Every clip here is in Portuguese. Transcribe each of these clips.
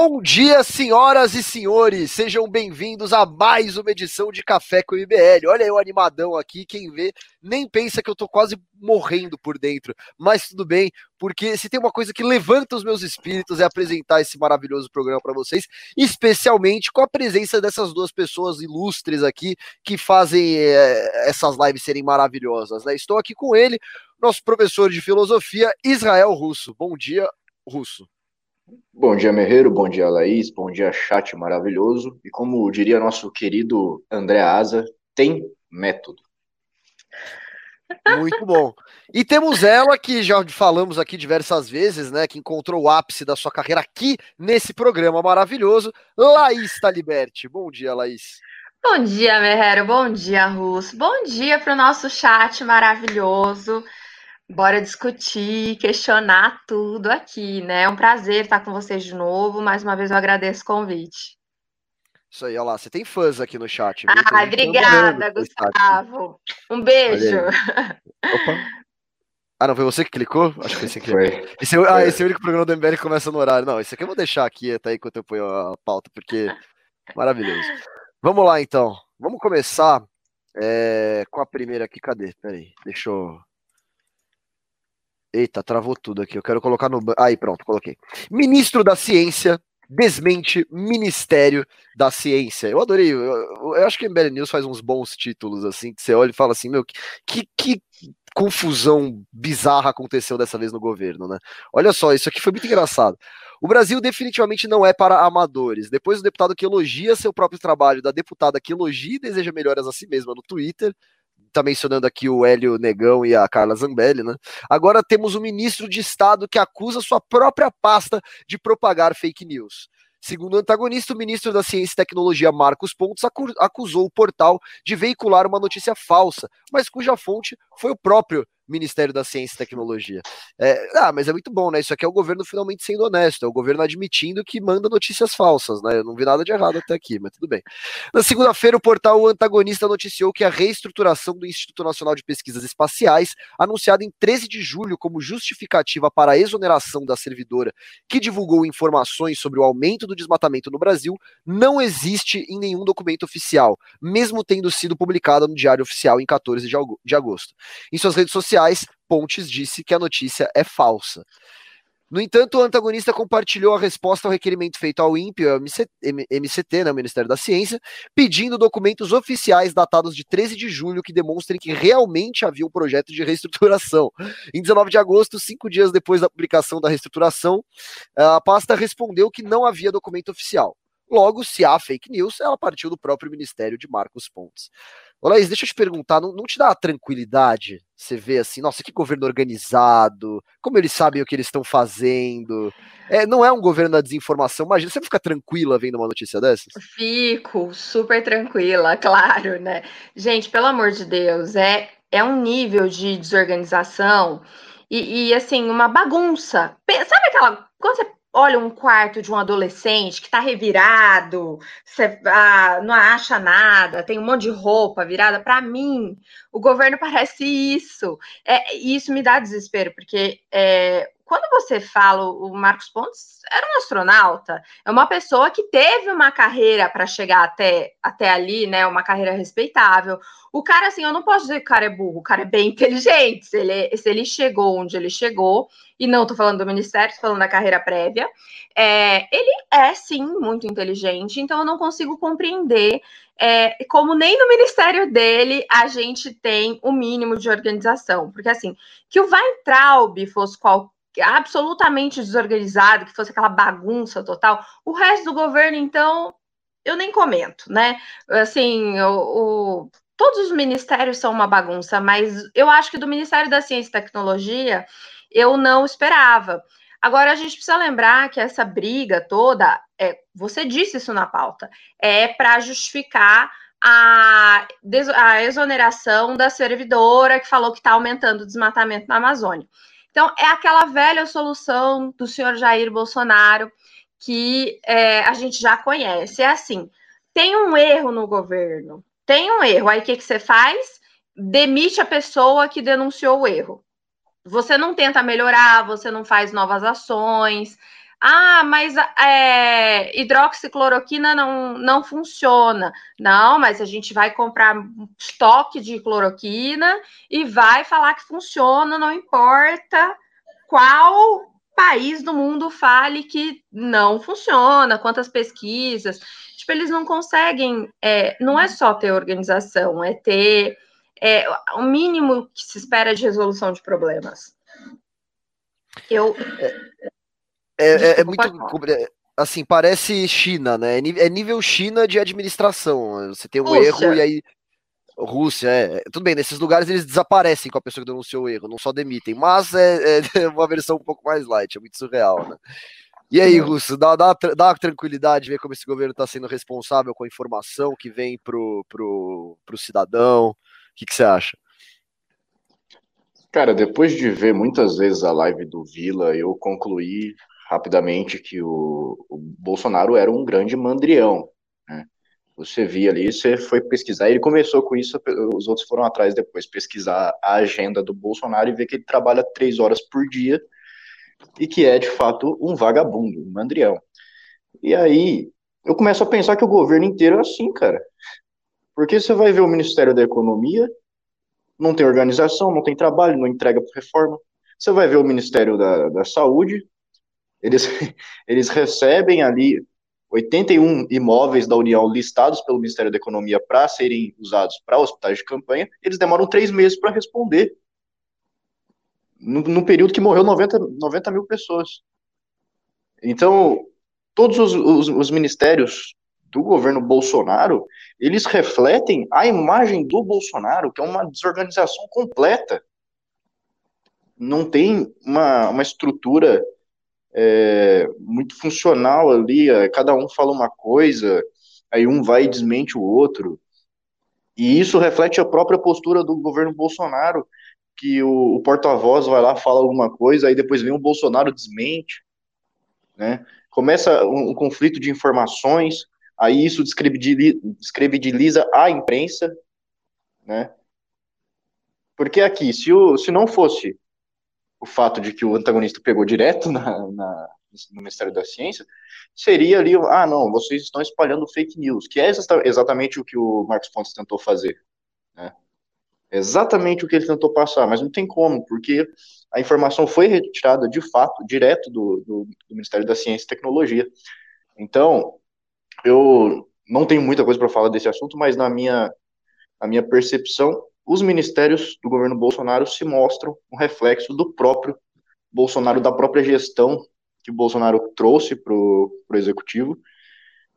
Bom dia, senhoras e senhores. Sejam bem-vindos a mais uma edição de Café com o IBL. Olha eu animadão aqui, quem vê nem pensa que eu tô quase morrendo por dentro, mas tudo bem, porque se tem uma coisa que levanta os meus espíritos é apresentar esse maravilhoso programa para vocês, especialmente com a presença dessas duas pessoas ilustres aqui que fazem é, essas lives serem maravilhosas. Né? Estou aqui com ele, nosso professor de filosofia, Israel Russo. Bom dia, Russo. Bom dia, Merreiro. Bom dia, Laís. Bom dia, chat maravilhoso. E como diria nosso querido André Asa, tem método. Muito bom. E temos ela que já falamos aqui diversas vezes, né? Que encontrou o ápice da sua carreira aqui nesse programa maravilhoso, Laís Taliberti. Bom dia, Laís. Bom dia, Merreiro. Bom dia, Russo. Bom dia para o nosso chat maravilhoso. Bora discutir, questionar tudo aqui, né? É um prazer estar com vocês de novo. Mais uma vez eu agradeço o convite. Isso aí, olha lá, você tem fãs aqui no chat. Viu? Ah, obrigada, Gustavo. Um beijo. Opa. Ah, não, foi você que clicou? Acho que foi você que. Esse é, ah, esse é o único programa do MBL que começa no horário. Não, esse aqui eu vou deixar aqui até enquanto eu ponho a pauta, porque maravilhoso. Vamos lá, então. Vamos começar é, com a primeira aqui. Cadê? Peraí, deixa eu Eita, travou tudo aqui. Eu quero colocar no. Aí, pronto, coloquei. Ministro da Ciência desmente Ministério da Ciência. Eu adorei. Eu, eu acho que a MBL News faz uns bons títulos, assim, que você olha e fala assim, meu, que, que confusão bizarra aconteceu dessa vez no governo, né? Olha só, isso aqui foi muito engraçado. O Brasil definitivamente não é para amadores. Depois do deputado que elogia seu próprio trabalho, da deputada que elogia e deseja melhoras a si mesma no Twitter, tá mencionando aqui o Hélio Negão e a Carla Zambelli, né? Agora temos um ministro de Estado que acusa sua própria pasta de propagar fake news. Segundo o antagonista, o ministro da Ciência e Tecnologia, Marcos Pontes, acusou o portal de veicular uma notícia falsa, mas cuja fonte foi o próprio Ministério da Ciência e Tecnologia. É, ah, mas é muito bom, né? Isso aqui é o governo finalmente sendo honesto, é o governo admitindo que manda notícias falsas, né? Eu não vi nada de errado até aqui, mas tudo bem. Na segunda-feira, o portal Antagonista noticiou que a reestruturação do Instituto Nacional de Pesquisas Espaciais, anunciada em 13 de julho como justificativa para a exoneração da servidora que divulgou informações sobre o aumento do desmatamento no Brasil, não existe em nenhum documento oficial, mesmo tendo sido publicada no Diário Oficial em 14 de agosto. Em suas redes sociais, sociais, Pontes disse que a notícia é falsa. No entanto, o antagonista compartilhou a resposta ao requerimento feito ao INPE, ao MCT, né, Ministério da Ciência, pedindo documentos oficiais datados de 13 de julho que demonstrem que realmente havia um projeto de reestruturação. Em 19 de agosto, cinco dias depois da publicação da reestruturação, a pasta respondeu que não havia documento oficial. Logo, se há fake news, ela partiu do próprio Ministério de Marcos Pontes. Ô Laís, deixa eu te perguntar, não, não te dá tranquilidade você vê assim, nossa, que governo organizado, como eles sabem o que eles estão fazendo. É, não é um governo da desinformação. Imagina, você fica tranquila vendo uma notícia dessas? Fico super tranquila, claro, né? Gente, pelo amor de Deus, é, é um nível de desorganização e, e assim, uma bagunça. Sabe aquela. Quando você olha um quarto de um adolescente que está revirado, você ah, não acha nada, tem um monte de roupa virada. Para mim, o governo parece isso. É, isso me dá desespero, porque é, quando você fala, o Marcos Pontes era um astronauta, é uma pessoa que teve uma carreira para chegar até, até ali, né? Uma carreira respeitável. O cara, assim, eu não posso dizer que o cara é burro, o cara é bem inteligente. Se ele, se ele chegou onde ele chegou, e não estou falando do ministério, estou falando da carreira prévia, é, ele é sim muito inteligente, então eu não consigo compreender é, como nem no ministério dele a gente tem o mínimo de organização. Porque assim, que o Weintraub fosse qual, absolutamente desorganizado, que fosse aquela bagunça total. O resto do governo, então, eu nem comento, né? Assim, o, o, todos os ministérios são uma bagunça, mas eu acho que do Ministério da Ciência e Tecnologia eu não esperava. Agora a gente precisa lembrar que essa briga toda, é, você disse isso na pauta, é para justificar a, a exoneração da servidora que falou que está aumentando o desmatamento na Amazônia. Então, é aquela velha solução do senhor Jair Bolsonaro que é, a gente já conhece. É assim: tem um erro no governo, tem um erro. Aí o que, que você faz? Demite a pessoa que denunciou o erro. Você não tenta melhorar, você não faz novas ações. Ah, mas é, hidroxicloroquina não, não funciona. Não, mas a gente vai comprar estoque de cloroquina e vai falar que funciona, não importa qual país do mundo fale que não funciona, quantas pesquisas. Tipo, eles não conseguem. É, não é só ter organização, é ter é, o mínimo que se espera de resolução de problemas. Eu. É, é, é muito. Assim, parece China, né? É nível China de administração. Você tem um Rússia. erro e aí. Rússia, é. Tudo bem, nesses lugares eles desaparecem com a pessoa que denunciou o erro, não só demitem. Mas é, é uma versão um pouco mais light, é muito surreal, né? E aí, Russo, dá, dá, dá uma tranquilidade ver como esse governo está sendo responsável com a informação que vem pro, pro, pro cidadão. O que, que você acha? Cara, depois de ver muitas vezes a live do Vila, eu concluí rapidamente que o, o Bolsonaro era um grande mandrião. Né? Você via ali, você foi pesquisar, ele começou com isso, os outros foram atrás depois, pesquisar a agenda do Bolsonaro e ver que ele trabalha três horas por dia e que é, de fato, um vagabundo, um mandrião. E aí, eu começo a pensar que o governo inteiro é assim, cara. Porque você vai ver o Ministério da Economia, não tem organização, não tem trabalho, não entrega reforma. Você vai ver o Ministério da, da Saúde, eles, eles recebem ali 81 imóveis da União listados pelo Ministério da Economia para serem usados para hospitais de campanha, eles demoram três meses para responder. No, período que morreu 90, 90 mil pessoas. Então, todos os, os, os ministérios do governo Bolsonaro, eles refletem a imagem do Bolsonaro, que é uma desorganização completa. Não tem uma, uma estrutura é, muito funcional ali, é, cada um fala uma coisa, aí um vai e desmente o outro. E isso reflete a própria postura do governo Bolsonaro, que o, o porta-voz vai lá, fala alguma coisa, aí depois vem o Bolsonaro desmente, né? Começa um, um conflito de informações, aí isso descredibiliza a imprensa, né? Porque aqui, se, o, se não fosse o fato de que o antagonista pegou direto na, na, no Ministério da Ciência, seria ali, ah, não, vocês estão espalhando fake news, que é exatamente o que o Marcos Pontes tentou fazer. Né? Exatamente o que ele tentou passar, mas não tem como, porque a informação foi retirada de fato, direto do, do, do Ministério da Ciência e Tecnologia. Então, eu não tenho muita coisa para falar desse assunto, mas na minha, na minha percepção, os ministérios do governo Bolsonaro se mostram um reflexo do próprio Bolsonaro, da própria gestão que Bolsonaro trouxe para o executivo,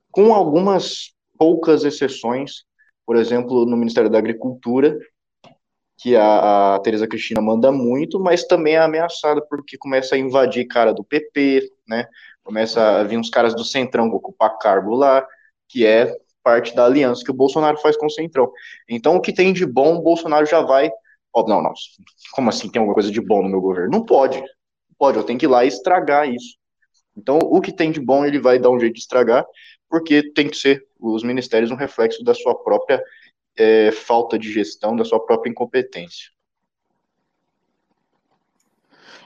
com algumas poucas exceções, por exemplo, no Ministério da Agricultura, que a, a Tereza Cristina manda muito, mas também é ameaçada porque começa a invadir cara do PP, né? Começa a vir uns caras do Centrão ocupar cargo lá, que é parte da aliança que o Bolsonaro faz com o Centrão. Então, o que tem de bom, o Bolsonaro já vai. Oh, não, não. Como assim tem alguma coisa de bom no meu governo? Não pode. Não pode, eu tenho que ir lá e estragar isso. Então, o que tem de bom, ele vai dar um jeito de estragar, porque tem que ser os ministérios um reflexo da sua própria é, falta de gestão, da sua própria incompetência.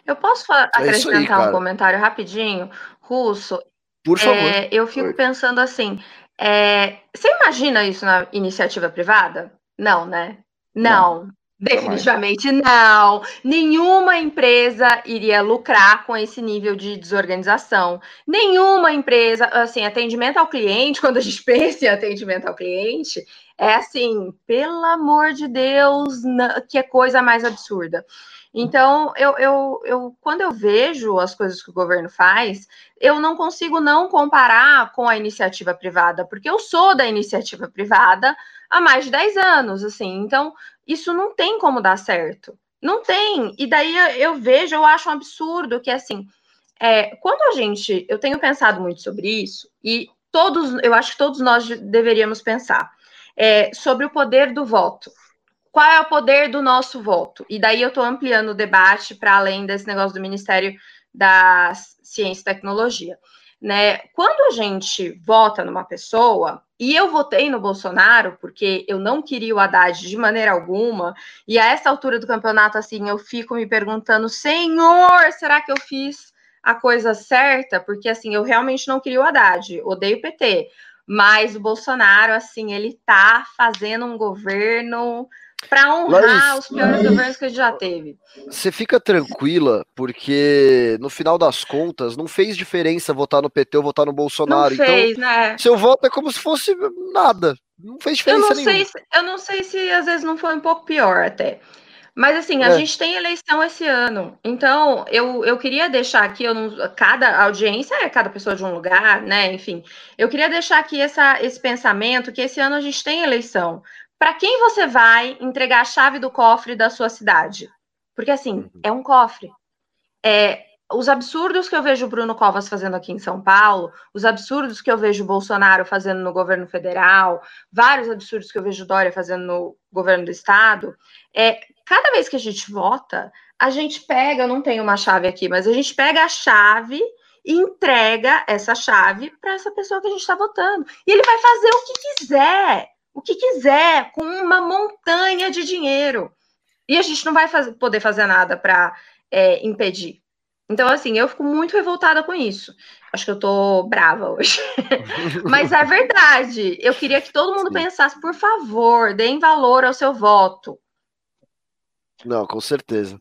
Eu posso é acrescentar aí, um comentário rapidinho, Russo? Por favor. É, eu fico Oi. pensando assim: é, você imagina isso na iniciativa privada? Não, né? Não. não. Definitivamente não. Nenhuma empresa iria lucrar com esse nível de desorganização. Nenhuma empresa, assim, atendimento ao cliente, quando a gente pensa em atendimento ao cliente, é assim, pelo amor de Deus, que é coisa mais absurda. Então, eu, eu, eu, quando eu vejo as coisas que o governo faz, eu não consigo não comparar com a iniciativa privada, porque eu sou da iniciativa privada há mais de 10 anos, assim, então isso não tem como dar certo. Não tem. E daí eu vejo, eu acho um absurdo que assim, é, quando a gente, eu tenho pensado muito sobre isso, e todos, eu acho que todos nós deveríamos pensar é, sobre o poder do voto qual é o poder do nosso voto? E daí eu estou ampliando o debate para além desse negócio do Ministério da Ciência e Tecnologia. Né? Quando a gente vota numa pessoa, e eu votei no Bolsonaro porque eu não queria o Haddad de maneira alguma, e a essa altura do campeonato, assim, eu fico me perguntando, Senhor, será que eu fiz a coisa certa, porque assim, eu realmente não queria o Haddad, odeio o PT, mas o Bolsonaro, assim, ele tá fazendo um governo para honrar os piores governos que a gente já teve. Você fica tranquila, porque no final das contas não fez diferença votar no PT ou votar no Bolsonaro. Não fez, então, né? Seu voto é como se fosse nada. Não fez diferença eu não nenhuma. Sei, eu não sei se às vezes não foi um pouco pior até. Mas assim, a é. gente tem eleição esse ano. Então, eu, eu queria deixar aqui, eu não, cada audiência é cada pessoa de um lugar, né? Enfim, eu queria deixar aqui essa, esse pensamento que esse ano a gente tem eleição. Para quem você vai entregar a chave do cofre da sua cidade? Porque assim, uhum. é um cofre. É, os absurdos que eu vejo o Bruno Covas fazendo aqui em São Paulo, os absurdos que eu vejo o Bolsonaro fazendo no governo federal, vários absurdos que eu vejo o Dória fazendo no governo do estado, é, cada vez que a gente vota, a gente pega, eu não tenho uma chave aqui, mas a gente pega a chave e entrega essa chave para essa pessoa que a gente está votando. E ele vai fazer o que quiser, o que quiser, com uma montanha de dinheiro. E a gente não vai fazer, poder fazer nada para é, impedir. Então, assim, eu fico muito revoltada com isso. Acho que eu tô brava hoje. Mas é verdade. Eu queria que todo mundo Sim. pensasse, por favor, deem valor ao seu voto. Não, com certeza.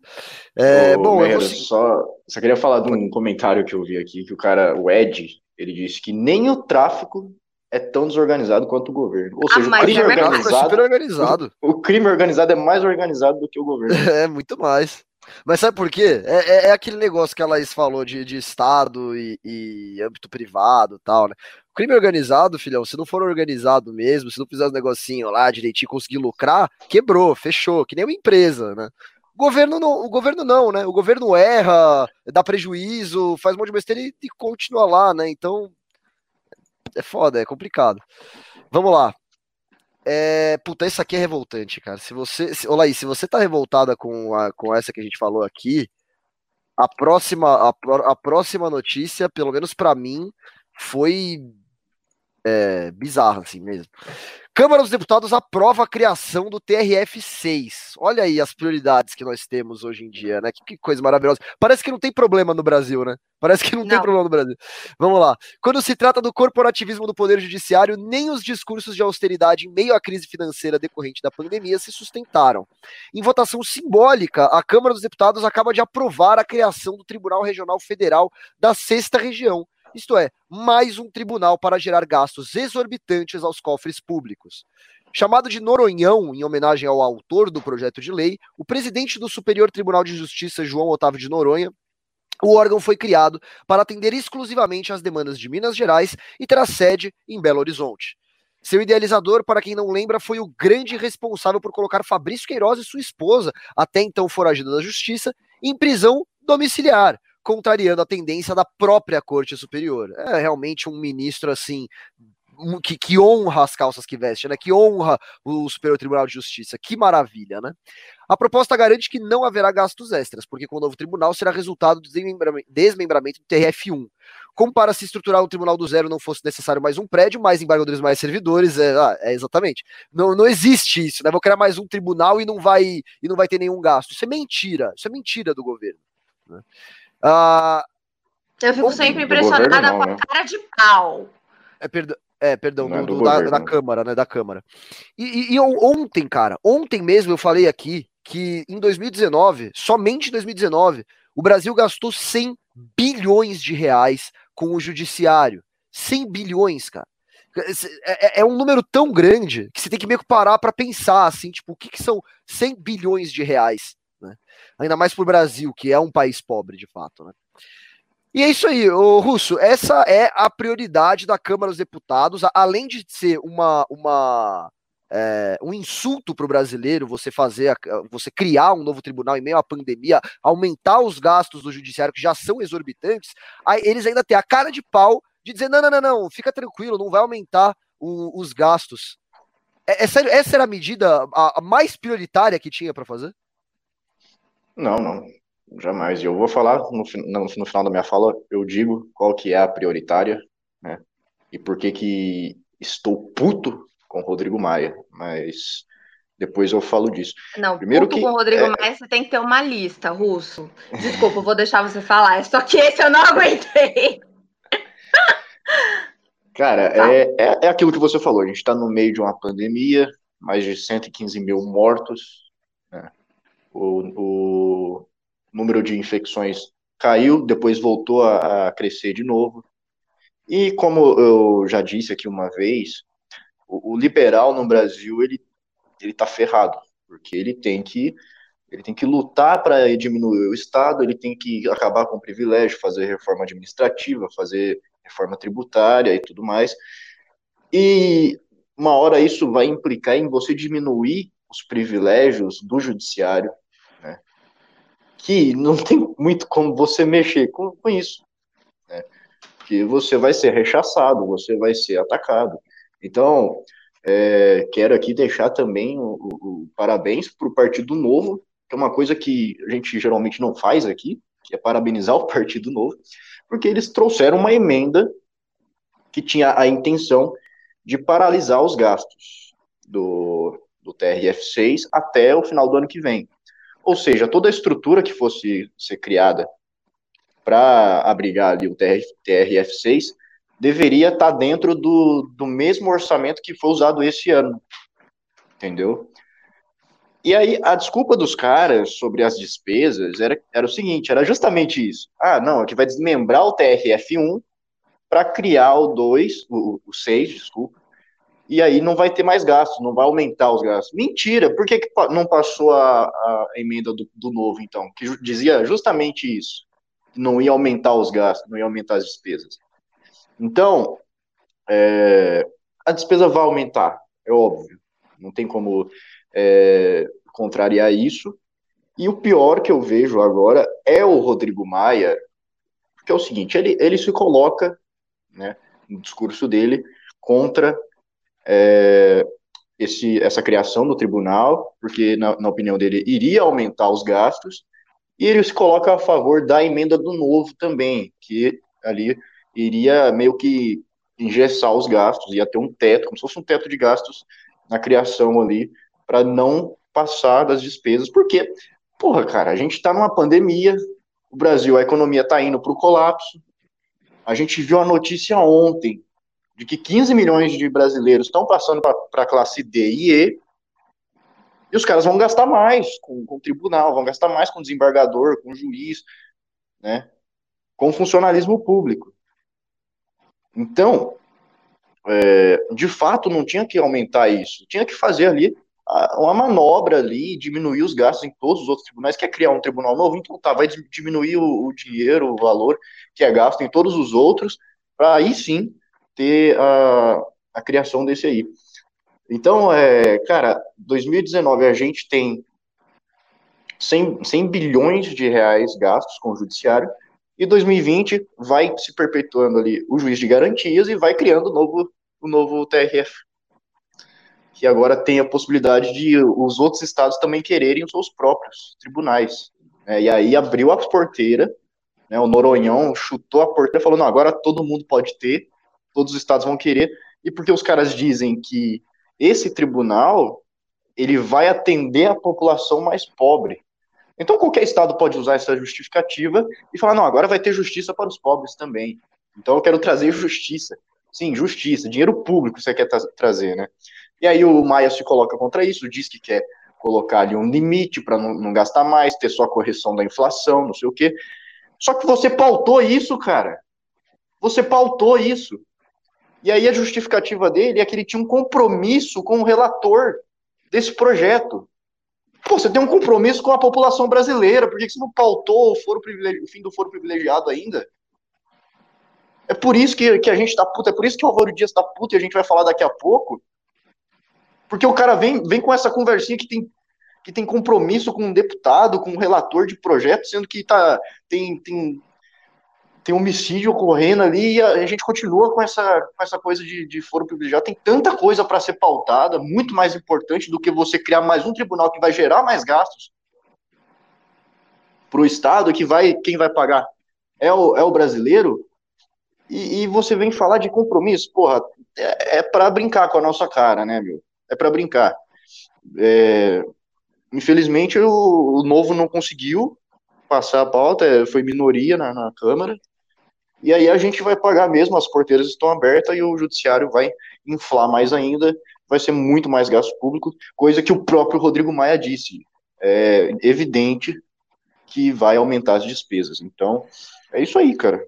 É, Ô, bom, eu só, só queria falar de um comentário que eu vi aqui, que o cara, o Ed, ele disse que nem o tráfico é tão desorganizado quanto o governo. Ou ah, seja, ah, o crime é organizado, é organizado. O, crime organizado é mais organizado do que o governo. É, muito mais. Mas sabe por quê? É, é, é aquele negócio que a Laís falou de, de Estado e, e âmbito privado tal, né? O crime organizado, filhão, se não for organizado mesmo, se não fizer os negocinho lá direitinho, conseguir lucrar, quebrou, fechou, que nem uma empresa, né? O governo não, o governo não, né? O governo erra, dá prejuízo, faz um monte de besteira e, e continua lá, né? Então, é foda, é complicado. Vamos lá. É, puta, isso aqui é revoltante, cara. Se você, se, olá aí, se você tá revoltada com, a, com essa que a gente falou aqui, a próxima, a, a próxima notícia, pelo menos para mim, foi é, bizarra, assim mesmo. Câmara dos Deputados aprova a criação do TRF6. Olha aí as prioridades que nós temos hoje em dia, né? Que, que coisa maravilhosa. Parece que não tem problema no Brasil, né? Parece que não, não, tem problema no Brasil. Vamos lá. Quando se trata do corporativismo do Poder Judiciário, nem os discursos de austeridade em meio à crise financeira decorrente da pandemia se sustentaram. Em votação simbólica, a Câmara dos Deputados acaba de aprovar a criação do Tribunal Regional Federal da Sexta Região, isto é, mais um tribunal para gerar gastos exorbitantes aos cofres públicos. Chamado de Noronhão, em homenagem ao autor do projeto de lei, o presidente do Superior Tribunal de Justiça, João Otávio de Noronha, o órgão foi criado para atender exclusivamente às demandas de Minas Gerais e terá sede em Belo Horizonte. Seu idealizador, para quem não lembra, foi o grande responsável por colocar Fabrício Queiroz e sua esposa, até então foragida da justiça, em prisão domiciliar, contrariando a tendência da própria Corte Superior. É realmente um ministro assim que, que, honra as calças que veste, né? Que honra o Superior Tribunal de Justiça. Que maravilha, né? A proposta garante que não haverá gastos extras, porque com o novo tribunal será resultado do desmembramento do TRF1. Como para se estruturar um tribunal do zero não fosse necessário mais um prédio, mais embargadores, mais servidores, é, ah, é exatamente. Não, não existe isso, né? Vou criar mais um tribunal e não vai e não vai ter nenhum gasto. Isso é mentira. Isso é mentira do governo. Né? Uh, eu fico sempre impressionada não, com a né? cara de pau. É, perdão. É, perdão, do, é do, da, da, Câmara, né? Da Câmara. E, e, e, ontem, cara, ontem mesmo eu falei aqui que em 2019, somente em 2019, o Brasil gastou 100 bilhões de reais com o judiciário. 100 bilhões, cara. É, é, é um número tão grande que você tem que meio que parar para pensar, assim, tipo, o que, que são 100 bilhões de reais? Né? Ainda mais para o Brasil, que é um país pobre, de fato. Né? E é isso aí, o Russo. Essa é a prioridade da Câmara dos Deputados, além de ser uma, uma é, um insulto para o brasileiro você fazer, você criar um novo tribunal em meio à pandemia, aumentar os gastos do judiciário que já são exorbitantes, aí eles ainda têm a cara de pau de dizer não, não, não, não, fica tranquilo, não vai aumentar o, os gastos. É, é sério, essa era a medida a, a mais prioritária que tinha para fazer? Não, não, jamais. E eu vou falar no, no, no, final da minha fala, eu digo qual que é a prioritária, né? E por que que estou puto com o Rodrigo Maia. Mas Depois eu falo disso. Não, primeiro que com o Rodrigo é... Maia você tem que ter uma lista, Russo. Desculpa, eu vou deixar você falar. É só que esse eu não aguentei. Cara, tá. é, é, é aquilo que você falou. A gente está no meio de uma pandemia, mais de 115 mil mortos. Né? O, o número de infecções caiu, depois voltou a, a crescer de novo. E como eu já disse aqui uma vez, o, o liberal no Brasil ele ele está ferrado, porque ele tem que ele tem que lutar para diminuir o Estado, ele tem que acabar com o privilégio, fazer reforma administrativa, fazer reforma tributária e tudo mais. E uma hora isso vai implicar em você diminuir os privilégios do judiciário? Que não tem muito como você mexer com, com isso. Né? Que você vai ser rechaçado, você vai ser atacado. Então, é, quero aqui deixar também o, o, o parabéns para o Partido Novo, que é uma coisa que a gente geralmente não faz aqui, que é parabenizar o Partido Novo, porque eles trouxeram uma emenda que tinha a intenção de paralisar os gastos do, do TRF6 até o final do ano que vem. Ou seja, toda a estrutura que fosse ser criada para abrigar ali o TRF, TRF6 deveria estar tá dentro do, do mesmo orçamento que foi usado esse ano. Entendeu? E aí, a desculpa dos caras sobre as despesas era, era o seguinte: era justamente isso. Ah, não, é que vai desmembrar o TRF1 para criar o 2, o, o 6, desculpa, e aí não vai ter mais gastos, não vai aumentar os gastos. Mentira, por que, que não passou a, a emenda do, do novo, então? Que dizia justamente isso: não ia aumentar os gastos, não ia aumentar as despesas. Então, é, a despesa vai aumentar, é óbvio, não tem como é, contrariar isso. E o pior que eu vejo agora é o Rodrigo Maia, que é o seguinte: ele, ele se coloca, né, no discurso dele, contra é, esse, essa criação do tribunal, porque, na, na opinião dele, iria aumentar os gastos, e ele se coloca a favor da emenda do novo também, que ali iria meio que engessar os gastos, ia ter um teto, como se fosse um teto de gastos na criação ali, para não passar das despesas, porque, porra, cara, a gente está numa pandemia, o Brasil, a economia está indo para o colapso, a gente viu a notícia ontem de que 15 milhões de brasileiros estão passando para a classe D e E, e os caras vão gastar mais com, com o tribunal, vão gastar mais com o desembargador, com o juiz, né, com o funcionalismo público. Então, é, de fato, não tinha que aumentar isso, tinha que fazer ali uma manobra ali, diminuir os gastos em todos os outros tribunais, quer criar um tribunal novo, então tá, vai diminuir o, o dinheiro, o valor que é gasto em todos os outros, para aí sim ter a, a criação desse aí. Então, é, cara, 2019 a gente tem 100, 100 bilhões de reais gastos com o judiciário, e 2020 vai se perpetuando ali o juiz de garantias e vai criando o novo, o novo TRF. Que agora tem a possibilidade de os outros estados também quererem os seus próprios tribunais. Né? E aí abriu a porteira, né? o Noronhão chutou a porteira e falou: não, agora todo mundo pode ter, todos os estados vão querer. E porque os caras dizem que esse tribunal ele vai atender a população mais pobre. Então qualquer estado pode usar essa justificativa e falar, não, agora vai ter justiça para os pobres também. Então eu quero trazer justiça. Sim, justiça, dinheiro público você quer tra trazer, né? E aí o Maia se coloca contra isso, diz que quer colocar ali um limite para não, não, gastar mais, ter só a correção da inflação, não sei o quê. Só que você pautou isso, cara. Você pautou isso. E aí a justificativa dele é que ele tinha um compromisso com o relator desse projeto. Pô, você tem um compromisso com a população brasileira, por que você não pautou o, foro o fim do foro privilegiado ainda? É por isso que, que a gente tá puto, é por isso que o Álvaro Dias tá puto e a gente vai falar daqui a pouco. Porque o cara vem, vem com essa conversinha que tem, que tem compromisso com um deputado, com um relator de projeto, sendo que tá, tem, tem tem homicídio ocorrendo ali e a, gente continua com essa, com essa coisa de, de foro privilegiado. Tem tanta coisa para ser pautada, muito mais importante do que você criar mais um tribunal que vai gerar mais gastos para o Estado, que vai, quem vai pagar é o, é o brasileiro. E, e você vem falar de compromisso, porra, é, é para brincar com a nossa cara, né, meu? É para brincar. é, infelizmente o, o, Novo não conseguiu passar a pauta, é, foi minoria na, na Câmara, e aí a gente vai pagar mesmo, as porteiras estão abertas e o judiciário vai inflar mais ainda, vai ser muito mais gasto público, coisa que o próprio Rodrigo Maia disse. É evidente que vai aumentar as despesas. Então, é isso aí, cara.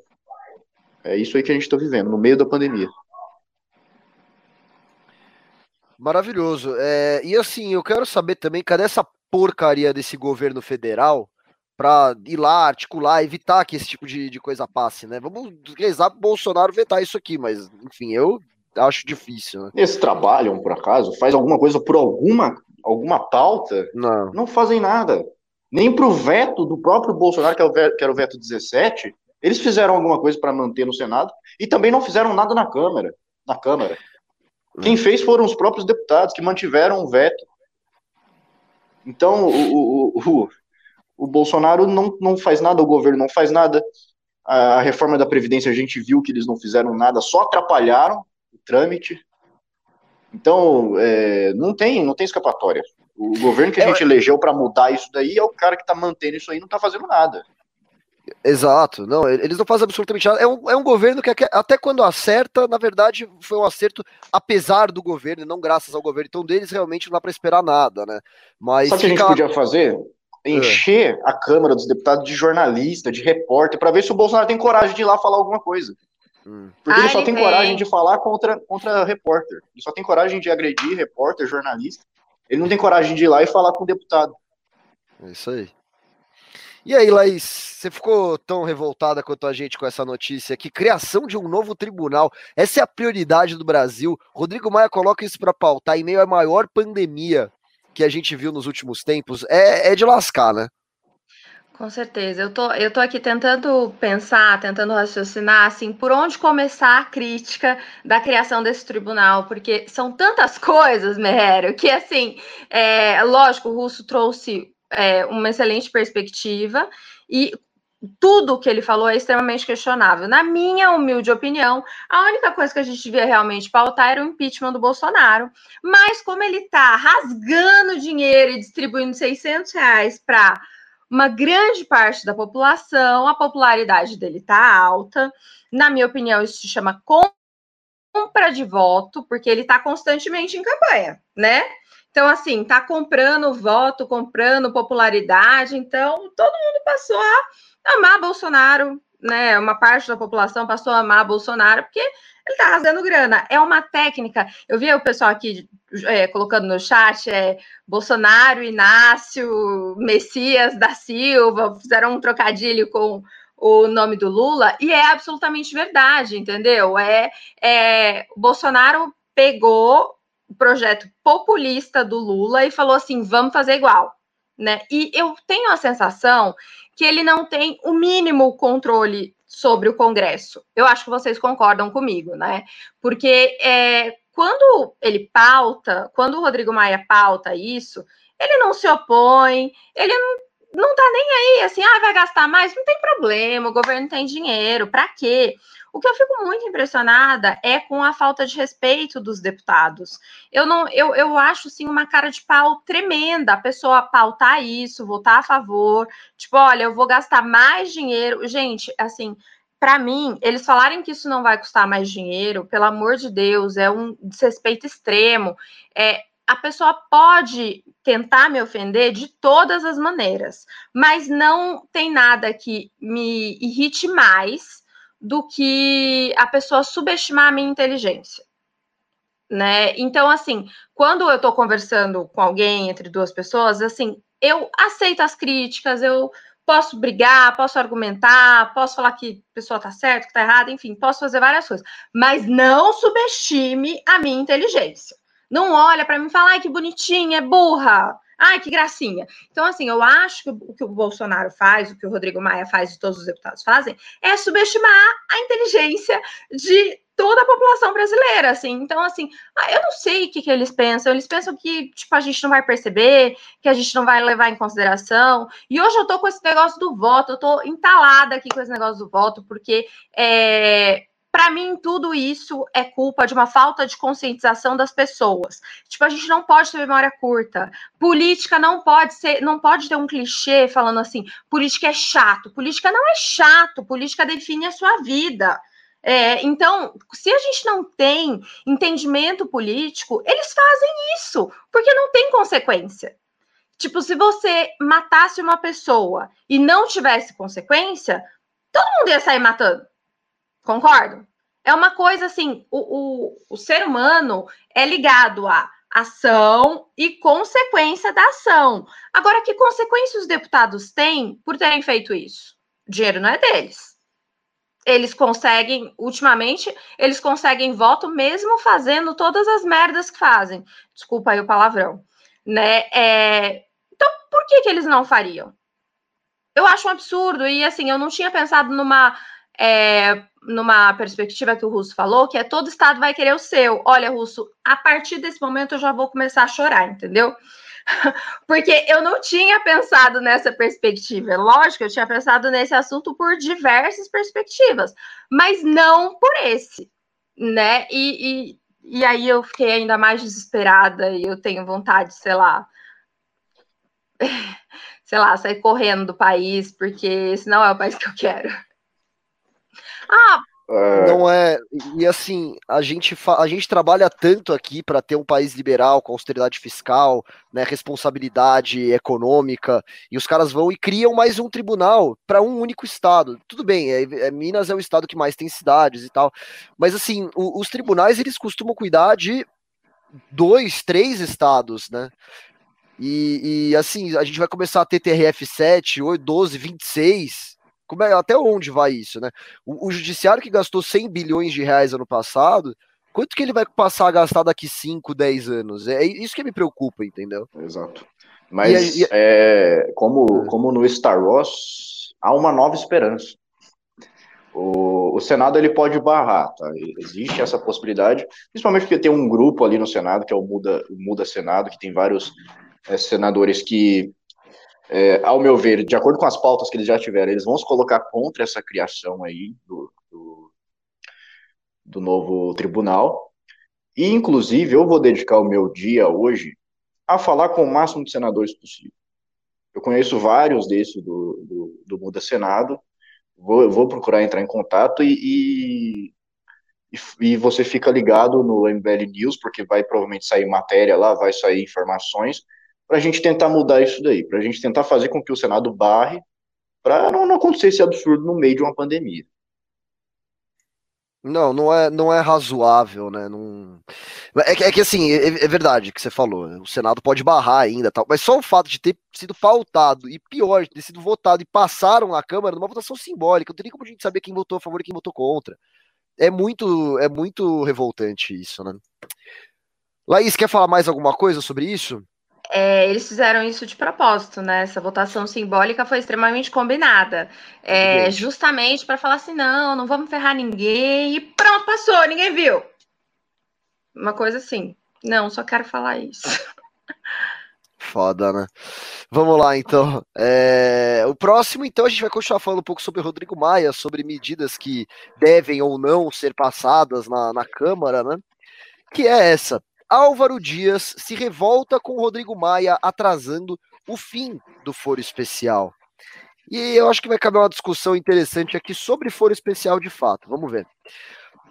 É isso aí que a gente está vivendo, no meio da pandemia. Maravilhoso. É, e assim, eu quero saber também, cadê essa porcaria desse governo federal para ir lá, articular, evitar que esse tipo de, de coisa passe, né? Vamos rezar pro Bolsonaro vetar isso aqui, mas, enfim, eu acho difícil. Né? Eles trabalham, por acaso? Faz alguma coisa por alguma, alguma pauta? Não. Não fazem nada. Nem pro veto do próprio Bolsonaro, que, é o veto, que era o veto 17, eles fizeram alguma coisa para manter no Senado e também não fizeram nada na Câmara. Na Câmara. Quem fez foram os próprios deputados que mantiveram o veto. Então, o, o, o, o Bolsonaro não, não faz nada, o governo não faz nada. A, a reforma da Previdência, a gente viu que eles não fizeram nada, só atrapalharam o trâmite. Então, é, não tem não tem escapatória. O governo que a é, gente elegeu para mudar isso daí é o cara que está mantendo isso aí não está fazendo nada. Exato, não, eles não fazem absolutamente nada. É um, é um governo que até quando acerta, na verdade, foi um acerto apesar do governo, e não graças ao governo. Então, deles realmente não dá para esperar nada, né? Mas Sabe o que a gente podia fazer? É. Encher é. a Câmara dos Deputados de jornalista, de repórter, para ver se o Bolsonaro tem coragem de ir lá falar alguma coisa. Hum. Porque ele só tem coragem de falar contra, contra repórter. Ele só tem coragem de agredir repórter, jornalista. Ele não tem coragem de ir lá e falar com o deputado. É isso aí. E aí, Laís, você ficou tão revoltada quanto a gente com essa notícia que criação de um novo tribunal, essa é a prioridade do Brasil. Rodrigo Maia coloca isso para pautar em meio à maior pandemia que a gente viu nos últimos tempos. É, é de lascar, né? Com certeza. Eu tô, eu tô aqui tentando pensar, tentando raciocinar, assim, por onde começar a crítica da criação desse tribunal, porque são tantas coisas, Merrério, que, assim, é, lógico, o Russo trouxe é, uma excelente perspectiva e tudo que ele falou é extremamente questionável. Na minha humilde opinião, a única coisa que a gente devia realmente pautar era o impeachment do Bolsonaro. Mas como ele está rasgando dinheiro e distribuindo 600 reais para uma grande parte da população, a popularidade dele está alta. Na minha opinião, isso se chama compra de voto, porque ele está constantemente em campanha, né? Então, assim, tá comprando voto, comprando popularidade. Então, todo mundo passou a amar Bolsonaro, né? Uma parte da população passou a amar Bolsonaro, porque ele tá rasgando grana. É uma técnica. Eu vi o pessoal aqui é, colocando no chat: é, Bolsonaro, Inácio, Messias da Silva, fizeram um trocadilho com o nome do Lula, e é absolutamente verdade, entendeu? É, é Bolsonaro pegou o projeto populista do Lula e falou assim: vamos fazer igual. Né? E eu tenho a sensação que ele não tem o mínimo controle sobre o Congresso. Eu acho que vocês concordam comigo, né? Porque é, quando ele pauta, quando o Rodrigo Maia pauta isso, ele não se opõe, ele não, não tá nem aí, assim, ah, vai gastar mais? Não tem problema, o governo tem dinheiro, para quê? O que eu fico muito impressionada é com a falta de respeito dos deputados. Eu não, eu, eu acho sim uma cara de pau tremenda a pessoa pautar isso, votar a favor, tipo, olha, eu vou gastar mais dinheiro. Gente, assim, para mim, eles falarem que isso não vai custar mais dinheiro, pelo amor de Deus, é um desrespeito extremo. É, a pessoa pode tentar me ofender de todas as maneiras, mas não tem nada que me irrite mais do que a pessoa subestimar a minha inteligência. Né? Então, assim, quando eu estou conversando com alguém entre duas pessoas, assim, eu aceito as críticas, eu posso brigar, posso argumentar, posso falar que a pessoa está certa, que está errada, enfim, posso fazer várias coisas, mas não subestime a minha inteligência. Não olha para mim e fala, ai, que bonitinha, é burra. Ai, que gracinha. Então, assim, eu acho que o que o Bolsonaro faz, o que o Rodrigo Maia faz e todos os deputados fazem, é subestimar a inteligência de toda a população brasileira, assim. Então, assim, ah, eu não sei o que, que eles pensam. Eles pensam que, tipo, a gente não vai perceber, que a gente não vai levar em consideração. E hoje eu tô com esse negócio do voto, eu tô entalada aqui com esse negócio do voto, porque é, para mim, tudo isso é culpa de uma falta de conscientização das pessoas. Tipo, a gente não pode ter memória curta. Política não pode ser, não pode ter um clichê falando assim, política é chato. Política não é chato, política define a sua vida. É, então, se a gente não tem entendimento político, eles fazem isso, porque não tem consequência. Tipo, se você matasse uma pessoa e não tivesse consequência, todo mundo ia sair matando. Concordo? É uma coisa assim: o, o, o ser humano é ligado a ação e consequência da ação. Agora, que consequência os deputados têm por terem feito isso? O dinheiro não é deles. Eles conseguem, ultimamente, eles conseguem voto mesmo fazendo todas as merdas que fazem. Desculpa aí o palavrão. Né? É... Então, por que, que eles não fariam? Eu acho um absurdo, e assim, eu não tinha pensado numa é, numa perspectiva que o Russo falou, que é todo estado vai querer o seu. Olha, Russo, a partir desse momento eu já vou começar a chorar, entendeu? Porque eu não tinha pensado nessa perspectiva. Lógico, eu tinha pensado nesse assunto por diversas perspectivas, mas não por esse, né? E, e, e aí eu fiquei ainda mais desesperada e eu tenho vontade, sei lá, sei lá, sair correndo do país, porque esse não é o país que eu quero. Ah. Não é. E assim, a gente, fa... a gente trabalha tanto aqui para ter um país liberal, com austeridade fiscal, né, responsabilidade econômica, e os caras vão e criam mais um tribunal para um único estado. Tudo bem, é, é, Minas é o estado que mais tem cidades e tal, mas assim, o, os tribunais eles costumam cuidar de dois, três estados, né? E, e assim, a gente vai começar a ter TRF 7, 8, 12, 26 como é, até onde vai isso, né? O, o, judiciário que gastou 100 bilhões de reais ano passado, quanto que ele vai passar a gastar daqui 5, 10 anos? É isso que me preocupa, entendeu? Exato. Mas, e, e, é, como, é. como no Star Wars, há uma nova esperança. O, o, Senado ele pode barrar, tá? Existe essa possibilidade, principalmente porque tem um grupo ali no Senado, que é o Muda, o Muda Senado, que tem vários é, senadores que é, ao meu ver, de acordo com as pautas que eles já tiveram, eles vão se colocar contra essa criação aí do, do, do novo tribunal. E, inclusive, eu vou dedicar o meu dia hoje a falar com o máximo de senadores possível. Eu conheço vários desses do, do, do Muda Senado, vou, vou procurar entrar em contato e, e, e, você fica ligado no MBL News, porque vai provavelmente sair matéria lá, vai sair informações, para a gente tentar mudar isso daí, para a gente tentar fazer com que o Senado barre, para não, não acontecer esse absurdo no meio de uma pandemia. Não, não é, não é razoável, né? Não... É, que, é que assim, é, é, verdade que você falou. O Senado pode barrar ainda, tal, mas só o fato de ter sido pautado e pior, de ter sido votado e passaram na Câmara numa votação simbólica, não tem nem como a gente saber quem votou a favor e quem votou contra. É muito, é muito revoltante isso, né? Laís, quer falar mais alguma coisa sobre isso? É, eles fizeram isso de propósito, né? Essa votação simbólica foi extremamente combinada. É, justamente para falar assim: não, não vamos ferrar ninguém, e pronto, passou, ninguém viu. Uma coisa assim. Não, só quero falar isso. Foda, né? Vamos lá, então. É... O próximo, então, a gente vai continuar falando um pouco sobre Rodrigo Maia, sobre medidas que devem ou não ser passadas na, na Câmara, né? Que é essa. Álvaro Dias se revolta com Rodrigo Maia atrasando o fim do foro especial. E eu acho que vai caber uma discussão interessante aqui sobre foro especial de fato. Vamos ver.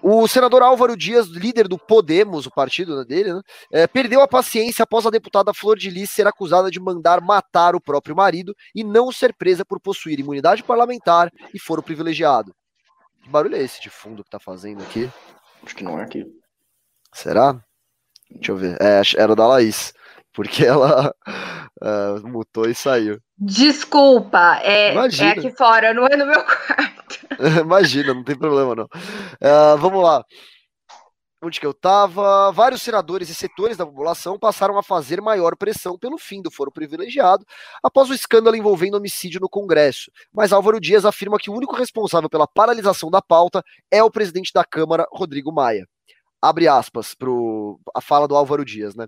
O senador Álvaro Dias, líder do Podemos, o partido dele, né, é, perdeu a paciência após a deputada Flor de Lis ser acusada de mandar matar o próprio marido e não ser presa por possuir imunidade parlamentar e foro privilegiado. Que barulho é esse de fundo que tá fazendo aqui? Acho que não é aqui. Será? Deixa eu ver. É, era da Laís. Porque ela uh, mutou e saiu. Desculpa, é, é, aqui fora, não é no meu quarto. Imagina, não tem problema não. Uh, vamos lá. Onde que eu estava? Vários senadores e setores da população passaram a fazer maior pressão pelo fim do foro privilegiado após o escândalo envolvendo homicídio no Congresso. Mas Álvaro Dias afirma que o único responsável pela paralisação da pauta é o presidente da Câmara, Rodrigo Maia abre aspas para a fala do Álvaro Dias, né?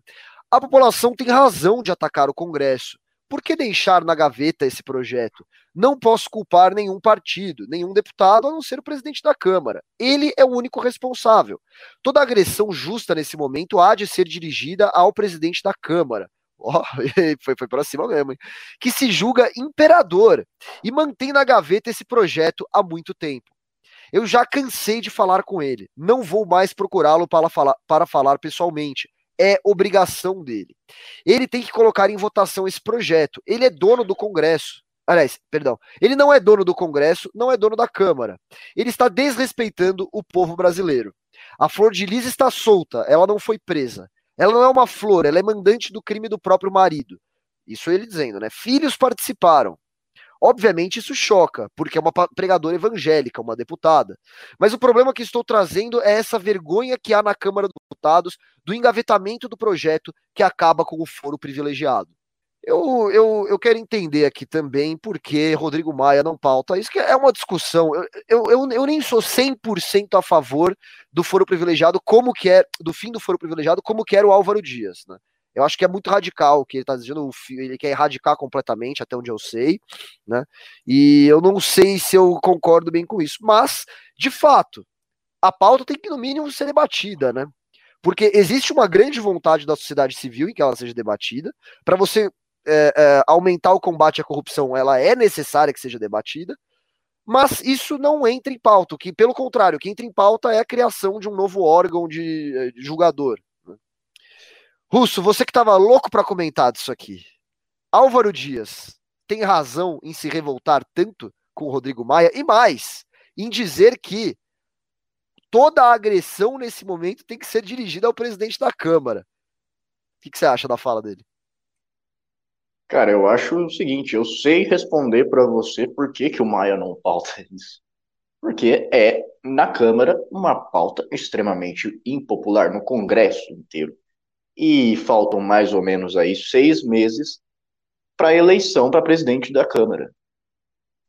A população tem razão de atacar o Congresso. por que deixar na gaveta esse projeto? Não posso culpar nenhum partido, nenhum deputado, a não ser o presidente da Câmara. Ele é o único responsável. Toda agressão justa nesse momento há de ser dirigida ao presidente da Câmara. Oh, foi, foi para cima mesmo, hein? Que se julga imperador e mantém na gaveta esse projeto há muito tempo. Eu já cansei de falar com ele. Não vou mais procurá-lo para falar, para falar pessoalmente é obrigação dele. Ele tem que colocar em votação esse projeto. Ele é dono do Congresso. Aliás, perdão. Ele não é dono do Congresso, não é dono da Câmara. Ele está desrespeitando o povo brasileiro. A Flor de Lis está solta, ela não foi presa. Ela não é uma flor, ela é mandante do crime do próprio marido. Isso ele dizendo, né? Filhos participaram. Obviamente isso choca, porque é uma pregadora evangélica, uma deputada. Mas o problema que estou trazendo é essa vergonha que há na Câmara dos Deputados do engavetamento do projeto que acaba com o foro privilegiado. Eu, eu, eu quero entender aqui também por que Rodrigo Maia não pauta isso, que é uma discussão. Eu, eu, eu, nem sou 100% a favor do foro privilegiado, como que é, do fim do foro privilegiado, como que era o Álvaro Dias, né? Eu acho que é muito radical o que ele está dizendo, ele quer erradicar completamente, até onde eu sei, né? E eu não sei se eu concordo bem com isso, mas, de fato, a pauta tem que, no mínimo, ser debatida, né? Porque existe uma grande vontade da sociedade civil em que ela seja debatida. Para você é, é, aumentar o combate à corrupção, ela é necessária que seja debatida, mas isso não entra em pauta. Que, pelo contrário, o que entra em pauta é a criação de um novo órgão de, é, de julgador. Russo, você que estava louco para comentar disso aqui. Álvaro Dias tem razão em se revoltar tanto com o Rodrigo Maia e mais, em dizer que toda a agressão nesse momento tem que ser dirigida ao presidente da Câmara. O que, que você acha da fala dele? Cara, eu acho o seguinte, eu sei responder para você por que, que o Maia não pauta isso. Porque é, na Câmara, uma pauta extremamente impopular, no Congresso inteiro e faltam mais ou menos aí seis meses para a eleição para presidente da Câmara.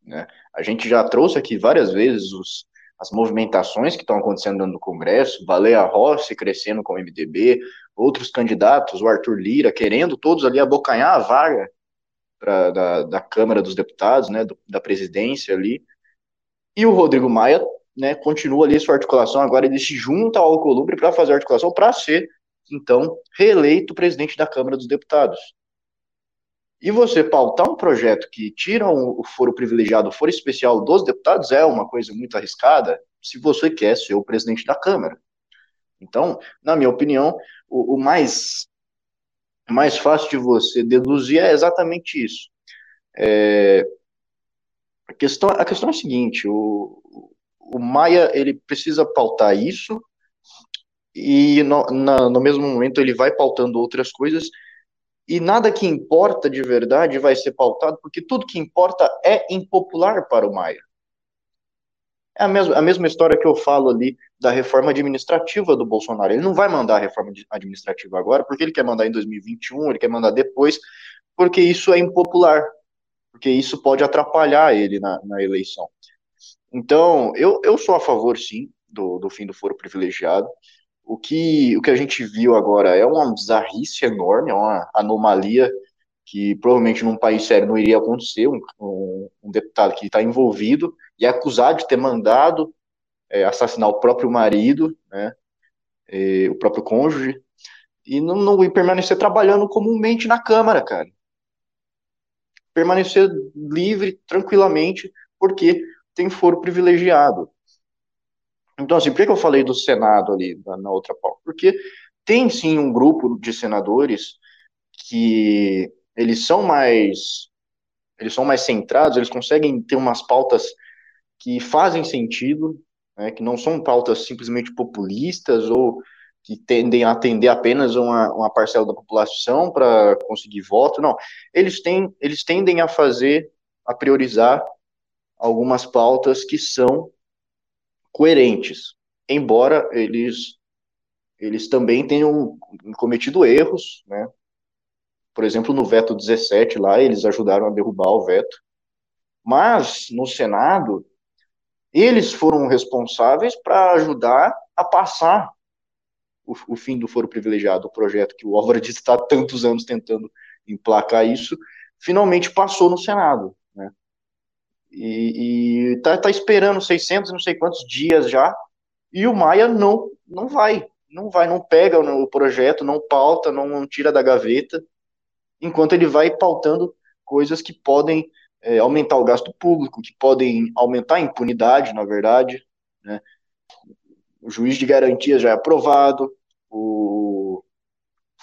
Né? A gente já trouxe aqui várias vezes os, as movimentações que estão acontecendo no Congresso, Baleia Rossi crescendo com o MDB, outros candidatos, o Arthur Lira, querendo todos ali abocanhar a vaga pra, da, da Câmara dos Deputados, né, do, da presidência ali, e o Rodrigo Maia né, continua ali sua articulação, agora ele se junta ao Alcolumbre para fazer articulação para ser então, reeleito presidente da Câmara dos Deputados. E você pautar um projeto que tira o foro privilegiado, o foro especial dos deputados, é uma coisa muito arriscada se você quer ser o presidente da Câmara. Então, na minha opinião, o, o mais, mais fácil de você deduzir é exatamente isso. É, a, questão, a questão é a seguinte, o, o Maia ele precisa pautar isso e no, na, no mesmo momento ele vai pautando outras coisas, e nada que importa de verdade vai ser pautado, porque tudo que importa é impopular para o Maia. É a mesma, a mesma história que eu falo ali da reforma administrativa do Bolsonaro. Ele não vai mandar a reforma administrativa agora, porque ele quer mandar em 2021, ele quer mandar depois, porque isso é impopular, porque isso pode atrapalhar ele na, na eleição. Então, eu, eu sou a favor, sim, do, do fim do foro privilegiado. O que, o que a gente viu agora é uma bizarrice enorme, é uma anomalia que provavelmente num país sério não iria acontecer, um, um, um deputado que está envolvido e é acusado de ter mandado é, assassinar o próprio marido, né, o próprio cônjuge, e não, não e permanecer trabalhando comumente na Câmara, cara. Permanecer livre, tranquilamente, porque tem foro privilegiado. Então, assim, por que eu falei do Senado ali na, na outra pauta? Porque tem sim um grupo de senadores que eles são mais eles são mais centrados, eles conseguem ter umas pautas que fazem sentido, né, que não são pautas simplesmente populistas ou que tendem a atender apenas uma, uma parcela da população para conseguir voto, não. Eles, têm, eles tendem a fazer, a priorizar algumas pautas que são coerentes, embora eles eles também tenham cometido erros, né? Por exemplo, no veto 17 lá, eles ajudaram a derrubar o veto. Mas no Senado, eles foram responsáveis para ajudar a passar o, o, fim do foro privilegiado, o projeto que o Álvaro está há tantos anos tentando emplacar isso, finalmente passou no Senado? E, e tá, tá esperando 600 não sei quantos dias já, e o Maia não, não vai, não vai, não pega o projeto, não pauta, não tira da gaveta, enquanto ele vai pautando coisas que podem é, aumentar o gasto público, que podem aumentar a impunidade, na verdade, né? O juiz de garantias já é aprovado, o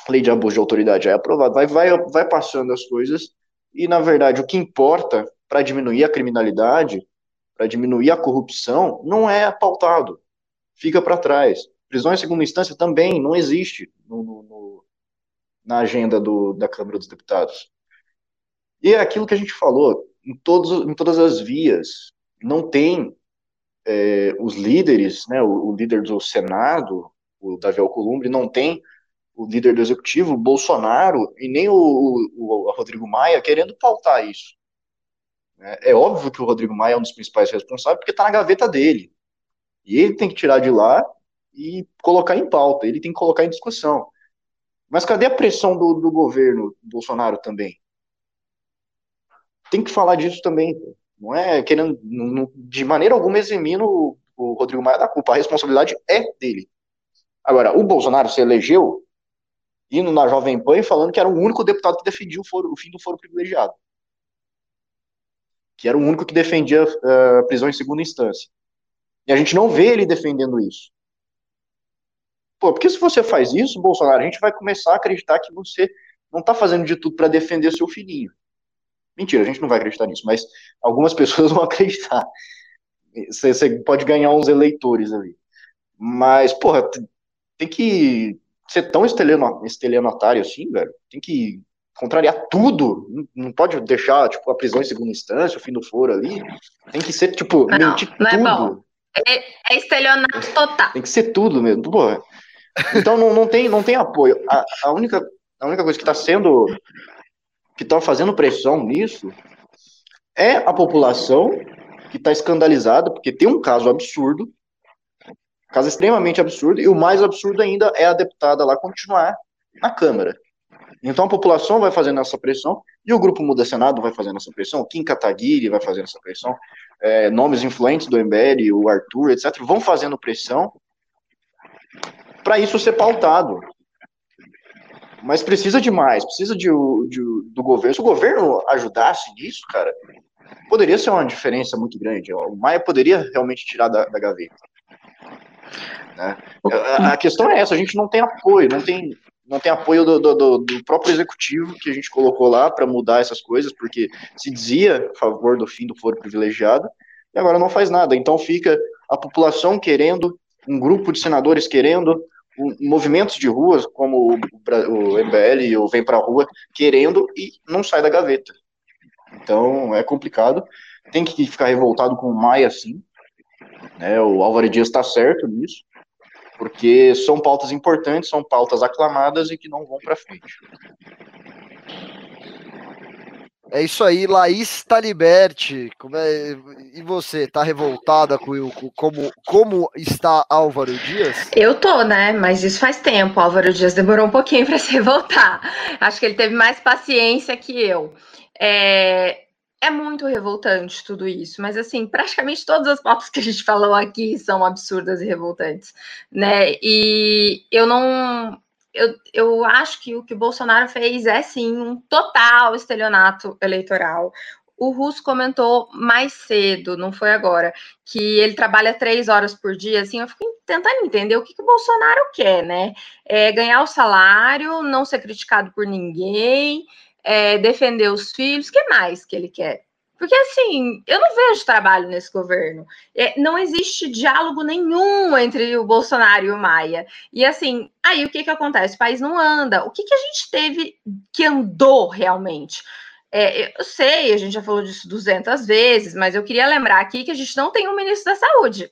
lei de abuso de autoridade já é aprovado, vai, vai, vai passando as coisas, e na verdade o que importa para diminuir a criminalidade, para diminuir a corrupção, não é pautado, fica para trás. Prisão em segunda instância também não existe no, no, na agenda do, da Câmara dos Deputados. E é aquilo que a gente falou, em, todos, em todas as vias, não tem é, os líderes, né, o, o, líder do Senado, o Davi Alcolumbre, não tem o líder do Executivo, Bolsonaro, e nem o, o, o Rodrigo Maia querendo pautar isso. É, é óbvio que o Rodrigo Maia é um dos principais responsáveis, porque está na gaveta dele. E ele tem que tirar de lá e colocar em pauta, ele tem que colocar em discussão. Mas cadê a pressão do, do governo Bolsonaro também? Tem que falar disso também. Não é querendo, não, de maneira alguma, eximindo o, o Rodrigo Maia da culpa. A responsabilidade é dele. Agora, o Bolsonaro se elegeu indo na Jovem Pan e falando que era o único deputado que defendia o, foro, o fim do foro privilegiado. Que era o único que defendia uh, prisão em segunda instância. E a gente não vê ele defendendo isso. Pô, porque se você faz isso, Bolsonaro, a gente vai começar a acreditar que você não está fazendo de tudo para defender seu filhinho. Mentira, a gente não vai acreditar nisso, mas algumas pessoas vão acreditar. Você, você pode ganhar uns eleitores ali. Mas, porra, tem que ser tão estelionatário assim, velho. Tem que contrariar tudo. Não pode deixar, tipo, a prisão em segunda instância, o fim do foro ali. Tem que ser, tipo, não, mentir não tudo. É, bom. é, é estelionato total. Tem que ser tudo mesmo. Porra. Então não, não, tem, não tem apoio. A, a, única, a única coisa que está sendo. que está fazendo pressão nisso é a população que está escandalizada, porque tem um caso absurdo, caso extremamente absurdo, e o mais absurdo ainda é a deputada lá continuar na Câmara. Então a população vai fazendo essa pressão, e o Grupo Muda Senado vai fazendo essa pressão, o Kim Kataguiri vai fazendo essa pressão, é, nomes influentes do MBL, o Arthur, etc., vão fazendo pressão, para isso ser pautado. Mas precisa de mais, precisa de, de, do governo. Se o governo ajudasse nisso, cara, poderia ser uma diferença muito grande. O Maia poderia realmente tirar da, da gaveta. Né? A, a, questão é essa: a gente não tem apoio, não tem, não tem apoio do, do, do próprio executivo que a gente colocou lá para mudar essas coisas, porque se dizia a favor do fim do foro privilegiado e agora não faz nada. Então fica a população querendo, um grupo de senadores querendo, movimentos de ruas, como o, o MBL ou Vem Pra Rua, querendo e não sai da gaveta. Então é complicado. Tem que ficar revoltado com o Maia, sim. Né? O Álvaro Dias está certo nisso, porque são pautas importantes, são pautas aclamadas e que não vão para frente. É isso aí, Laís Taliberti. Como é... E você, tá revoltada com, com como, como está Álvaro Dias? Eu tô, né? Mas isso faz tempo. Álvaro Dias demorou um pouquinho para se revoltar. Acho que ele teve mais paciência que eu. É, é muito revoltante tudo isso, mas assim, praticamente todas as pautas que a gente falou aqui são absurdas e revoltantes, né? E eu não eu, eu acho que o que o Bolsonaro fez é sim um total estelionato eleitoral. O Russo comentou mais cedo, não foi agora, que ele trabalha três horas por dia. Assim, eu fico tentando entender o que, que o Bolsonaro quer, né? É ganhar o salário, não ser criticado por ninguém, é defender os filhos, que mais que ele quer? Porque, assim, eu não vejo trabalho nesse governo. É, não existe diálogo nenhum entre o Bolsonaro e o Maia. E, assim, aí o que, que acontece? O país não anda. O que, que a gente teve que andou realmente? É, eu sei, a gente já falou disso 200 vezes, mas eu queria lembrar aqui que a gente não tem um ministro da Saúde.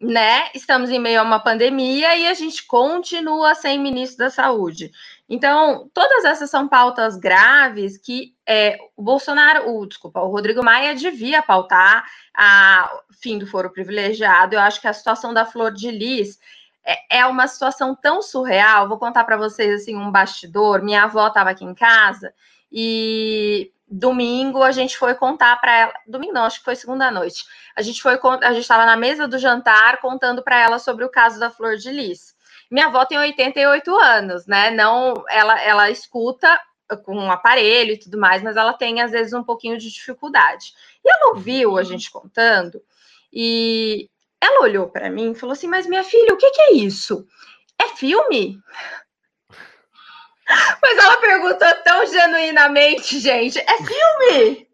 Né? Estamos em meio a uma pandemia e a gente continua sem ministro da Saúde. Então, todas essas são pautas graves que é, o Bolsonaro, o, desculpa, o Rodrigo Maia devia pautar a fim do foro privilegiado. Eu acho que a situação da Flor de Lis é, é uma situação tão surreal. Vou contar para vocês assim um bastidor. Minha avó estava aqui em casa E domingo a gente foi contar para ela. Domingo não, acho que foi segunda noite. A gente foi a gente estava na mesa do jantar contando para ela sobre o caso da Flor de Lis. Minha avó tem 88 anos, né? Não, ela ela escuta com um aparelho e tudo mais, mas ela tem às vezes um pouquinho de dificuldade. E ela ouviu a gente contando e ela olhou para mim e falou assim: "Mas minha filha, o que, que é isso? É filme?" Mas ela perguntou tão genuinamente, gente. É filme?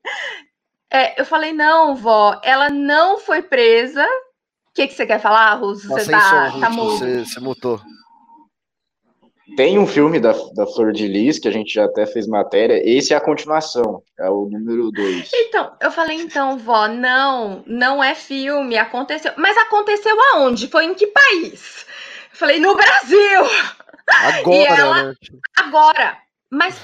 É, eu falei, não, vó, ela não foi presa. O que, que você quer falar, Russo? Você tá, som, tá Você, você mutou. Tem um filme da, da Flor de Lis, que a gente já até fez matéria. Esse é a continuação, é o número 2. Então, eu falei, então, vó, não, não é filme, aconteceu. Mas aconteceu aonde? Foi em que país? Eu falei, no Brasil! Agora, ela, né? Agora. Mas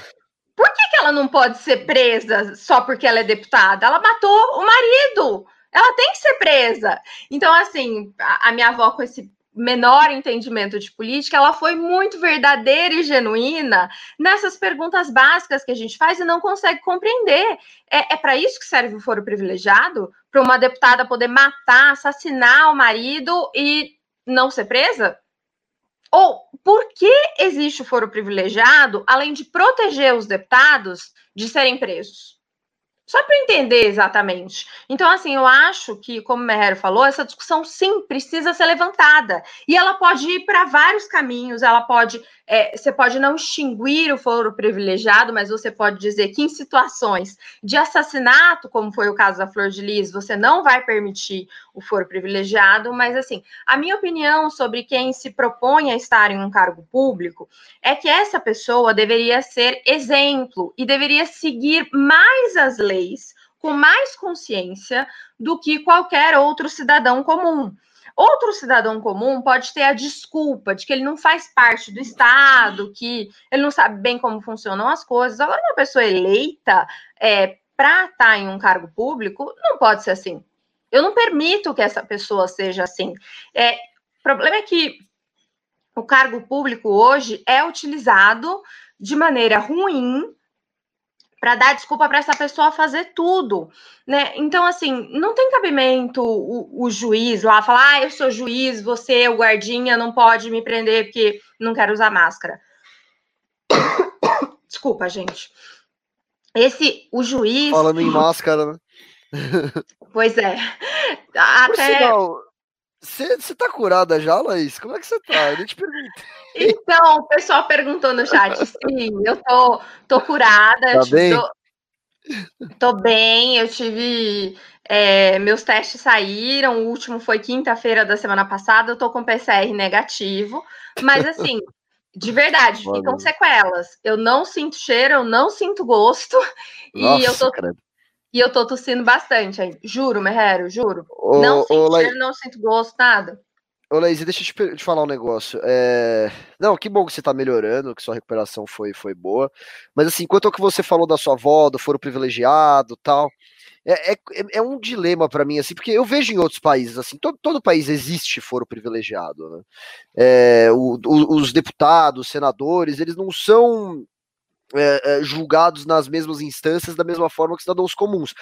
por que, que ela não pode ser presa só porque ela é deputada? Ela matou o marido. Ela tem que ser presa. Então, assim, a, a minha avó, com esse menor entendimento de política, ela foi muito verdadeira e genuína nessas perguntas básicas que a gente faz e não consegue compreender. É, é para isso que serve o foro privilegiado? Para uma deputada poder matar, assassinar o marido e não ser presa? Ou por que existe o foro privilegiado, além de proteger os deputados de serem presos? Só para entender exatamente. Então, assim, eu acho que, como o Merrero falou, essa discussão sim precisa ser levantada. E ela pode ir para vários caminhos, ela pode. É, você pode não extinguir o foro privilegiado, mas você pode dizer que em situações de assassinato, como foi o caso da Flor de Lis, você não vai permitir o foro privilegiado. Mas, assim, a minha opinião sobre quem se propõe a estar em um cargo público é que essa pessoa deveria ser exemplo e deveria seguir mais as leis leis com mais consciência do que qualquer outro cidadão comum. Outro cidadão comum pode ter a desculpa de que ele não faz parte do Estado, que ele não sabe bem como funcionam as coisas. Agora, uma pessoa eleita é, para estar tá em um cargo público não pode ser assim. Eu não permito que essa pessoa seja assim. É, o problema é que o cargo público hoje é utilizado de maneira ruim para dar desculpa para essa pessoa fazer tudo, né? Então, assim, não tem cabimento o, o, juiz lá falar, ah, eu sou juiz, você, o guardinha, não pode me prender porque não quero usar máscara. Desculpa, gente. Esse, o juiz. Falando em máscara, né? Pois é. Até. Você tá curada já, Laís? Como é que você tá? Eu te perguntei. Então, o pessoal perguntou no chat. Sim, eu tô, tô curada. Tá bem? Tô, tô, bem, eu tive. É, meus testes saíram, o último foi quinta-feira da semana passada, eu tô com PCR negativo, mas assim, de verdade, Mano. ficam sequelas. Eu não sinto cheiro, eu não sinto gosto, Nossa, e eu tô. Credo. E eu tô tossindo bastante aí. Juro, Merrero, juro. Ô, não sinto ô, não sinto gosto, nada. Ô, Laís, deixa eu te, te, falar um negócio. É... Não, que bom que você tá melhorando, que sua recuperação foi, foi boa. Mas assim, quanto ao que você falou da sua avó, do foro privilegiado tal, é, é, é um dilema para mim, assim, porque eu vejo em outros países, assim, todo, todo país existe foro privilegiado, né? É, o, o, os deputados, senadores, eles não são é, julgados nas mesmas instâncias da mesma forma que cidadãos comuns.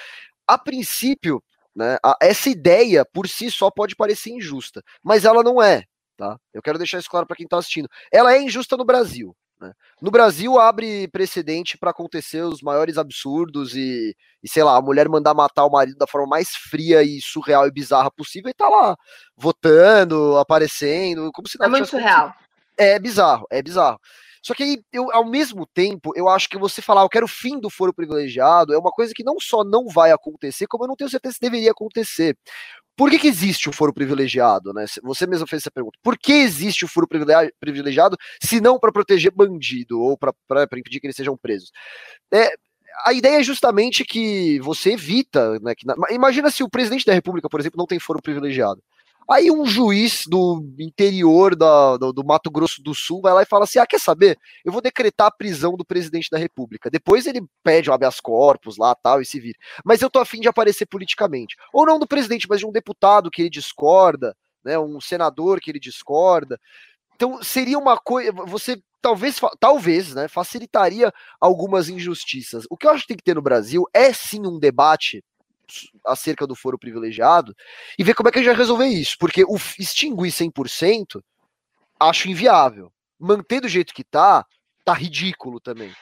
A princípio, né, a, essa ideia por si só pode parecer injusta, mas ela não é. Tá? Eu quero deixar isso claro para quem está assistindo. Ela é injusta no Brasil. Né? No Brasil, abre precedente para acontecer os maiores absurdos e, e, sei lá, a mulher mandar matar o marido da forma mais fria e surreal e bizarra possível e tá lá votando, aparecendo, como se É muito surreal. É bizarro, é bizarro. Só que aí, eu, ao mesmo tempo, eu acho que você falar, eu quero o fim do foro privilegiado, é uma coisa que não só não vai acontecer, como eu não tenho certeza se deveria acontecer. Por que, que existe o foro privilegiado? Né? Você mesmo fez essa pergunta. Por que existe o foro privilegiado se não para proteger bandido ou para impedir que eles sejam presos? É, a ideia é justamente que você evita. Né, que na, imagina se o presidente da República, por exemplo, não tem foro privilegiado. Aí um juiz do interior da, do, do, Mato Grosso do Sul vai lá e fala assim: ah, quer saber? Eu vou decretar a prisão do presidente da República. Depois ele pede o habeas corpus lá tal e se vira. Mas eu tô afim de aparecer politicamente. Ou não do presidente, mas de um deputado que ele discorda, né? Um senador que ele discorda. Então seria uma coisa. Você talvez, talvez, né, facilitaria algumas injustiças. O que eu acho que tem que ter no Brasil é sim um debate acerca do foro privilegiado e ver como é que a gente vai resolver isso, porque o extinguir 100% acho inviável. Manter do jeito que tá, tá ridículo também.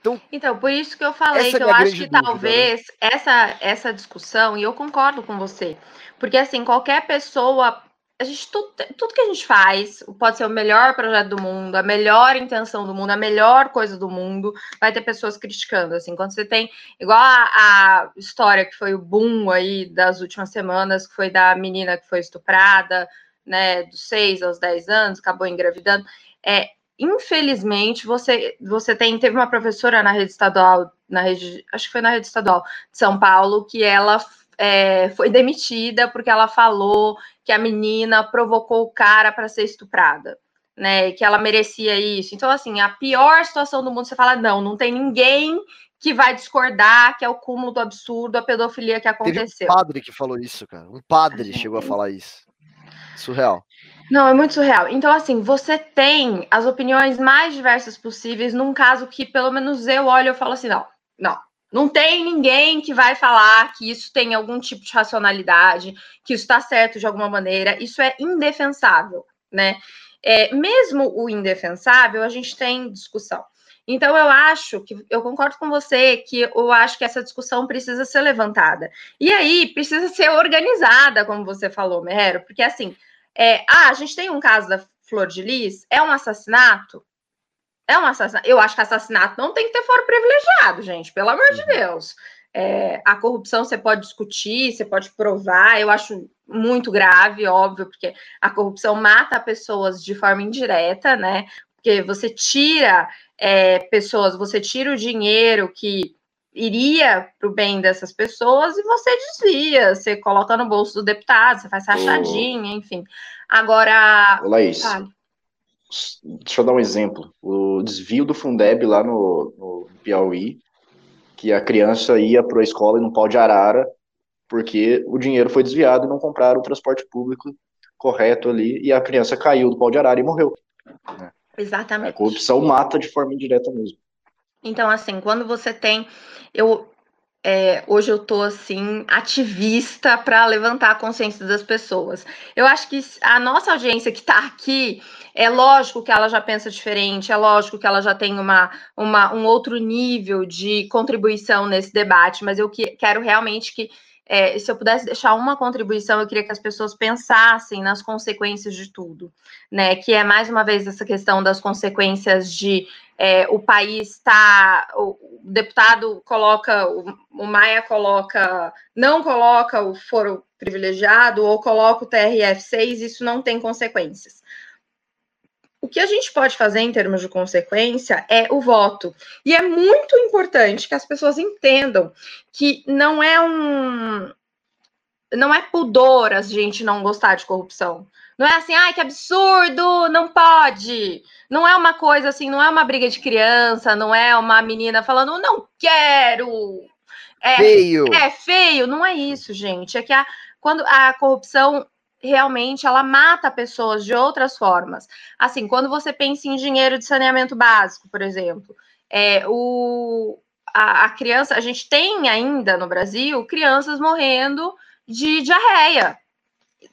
Então, então, por isso que eu falei que é eu acho que dúvida, né? talvez né? essa, essa discussão, e eu concordo com você, porque assim, qualquer pessoa a gente tudo, tudo que a gente faz pode ser o melhor projeto do mundo, a melhor intenção do mundo, a melhor coisa do mundo, vai ter pessoas criticando. Assim, quando você tem igual a, a história que foi o boom aí das últimas semanas, que foi da menina que foi estuprada, né, dos 6 aos 10 anos, acabou engravidando. É, infelizmente, você, você tem, teve uma professora na rede estadual, na rede, acho que foi na rede estadual de São Paulo, que ela é, foi demitida porque ela falou que a menina provocou o cara para ser estuprada, né? Que ela merecia isso. Então, assim, a pior situação do mundo, você fala, não, não tem ninguém que vai discordar que é o cúmulo do absurdo, a pedofilia que aconteceu. Teve um padre que falou isso, cara. Um padre chegou a falar isso. Surreal. Não, é muito surreal. Então, assim, você tem as opiniões mais diversas possíveis num caso que, pelo menos, eu olho e falo assim: não, não, não tem ninguém que vai falar que isso tem algum tipo de racionalidade, que isso está certo de alguma maneira. Isso é indefensável, né? É, mesmo o indefensável, a gente tem discussão. Então, eu acho que eu concordo com você que eu acho que essa discussão precisa ser levantada. E aí, precisa ser organizada, como você falou, Mero, porque assim, é, ah, a gente tem um caso da Flor de Lis, é um assassinato? É um assassinato. Eu acho que assassinato não tem que ter foro privilegiado, gente, pelo amor de uhum. Deus. É, a corrupção você pode discutir, você pode provar, eu acho muito grave, óbvio, porque a corrupção mata pessoas de forma indireta, né? Porque você tira é, pessoas, você tira o dinheiro que iria para o bem dessas pessoas e você desvia, você coloca no bolso do deputado, você faz rachadinha, enfim. Agora. Laís. Vale. Deixa eu dar um exemplo. O desvio do Fundeb lá no, no Piauí, que a criança ia para a escola e no pau de arara, porque o dinheiro foi desviado e não compraram o transporte público correto ali, e a criança caiu do pau de arara e morreu. Né? Exatamente. A corrupção mata de forma indireta mesmo. Então, assim, quando você tem. Eu, é, hoje eu tô assim ativista para levantar a consciência das pessoas. Eu acho que a nossa audiência que está aqui é lógico que ela já pensa diferente, é lógico que ela já tem uma, uma um outro nível de contribuição nesse debate, mas eu que, quero realmente que é, se eu pudesse deixar uma contribuição, eu queria que as pessoas pensassem nas consequências de tudo, né? Que é mais uma vez essa questão das consequências de é, o país está. O deputado coloca, o, o Maia coloca, não coloca o foro privilegiado ou coloca o TRF6, isso não tem consequências. O que a gente pode fazer em termos de consequência é o voto. E é muito importante que as pessoas entendam que não é um. Não é pudor a gente não gostar de corrupção. Não é assim, ai, que absurdo, não pode. Não é uma coisa assim, não é uma briga de criança, não é uma menina falando, não quero. É feio. É feio, não é isso, gente. É que a, quando a corrupção realmente ela mata pessoas de outras formas. Assim, quando você pensa em dinheiro de saneamento básico, por exemplo, é, o, a, a criança, a gente tem ainda no Brasil crianças morrendo de diarreia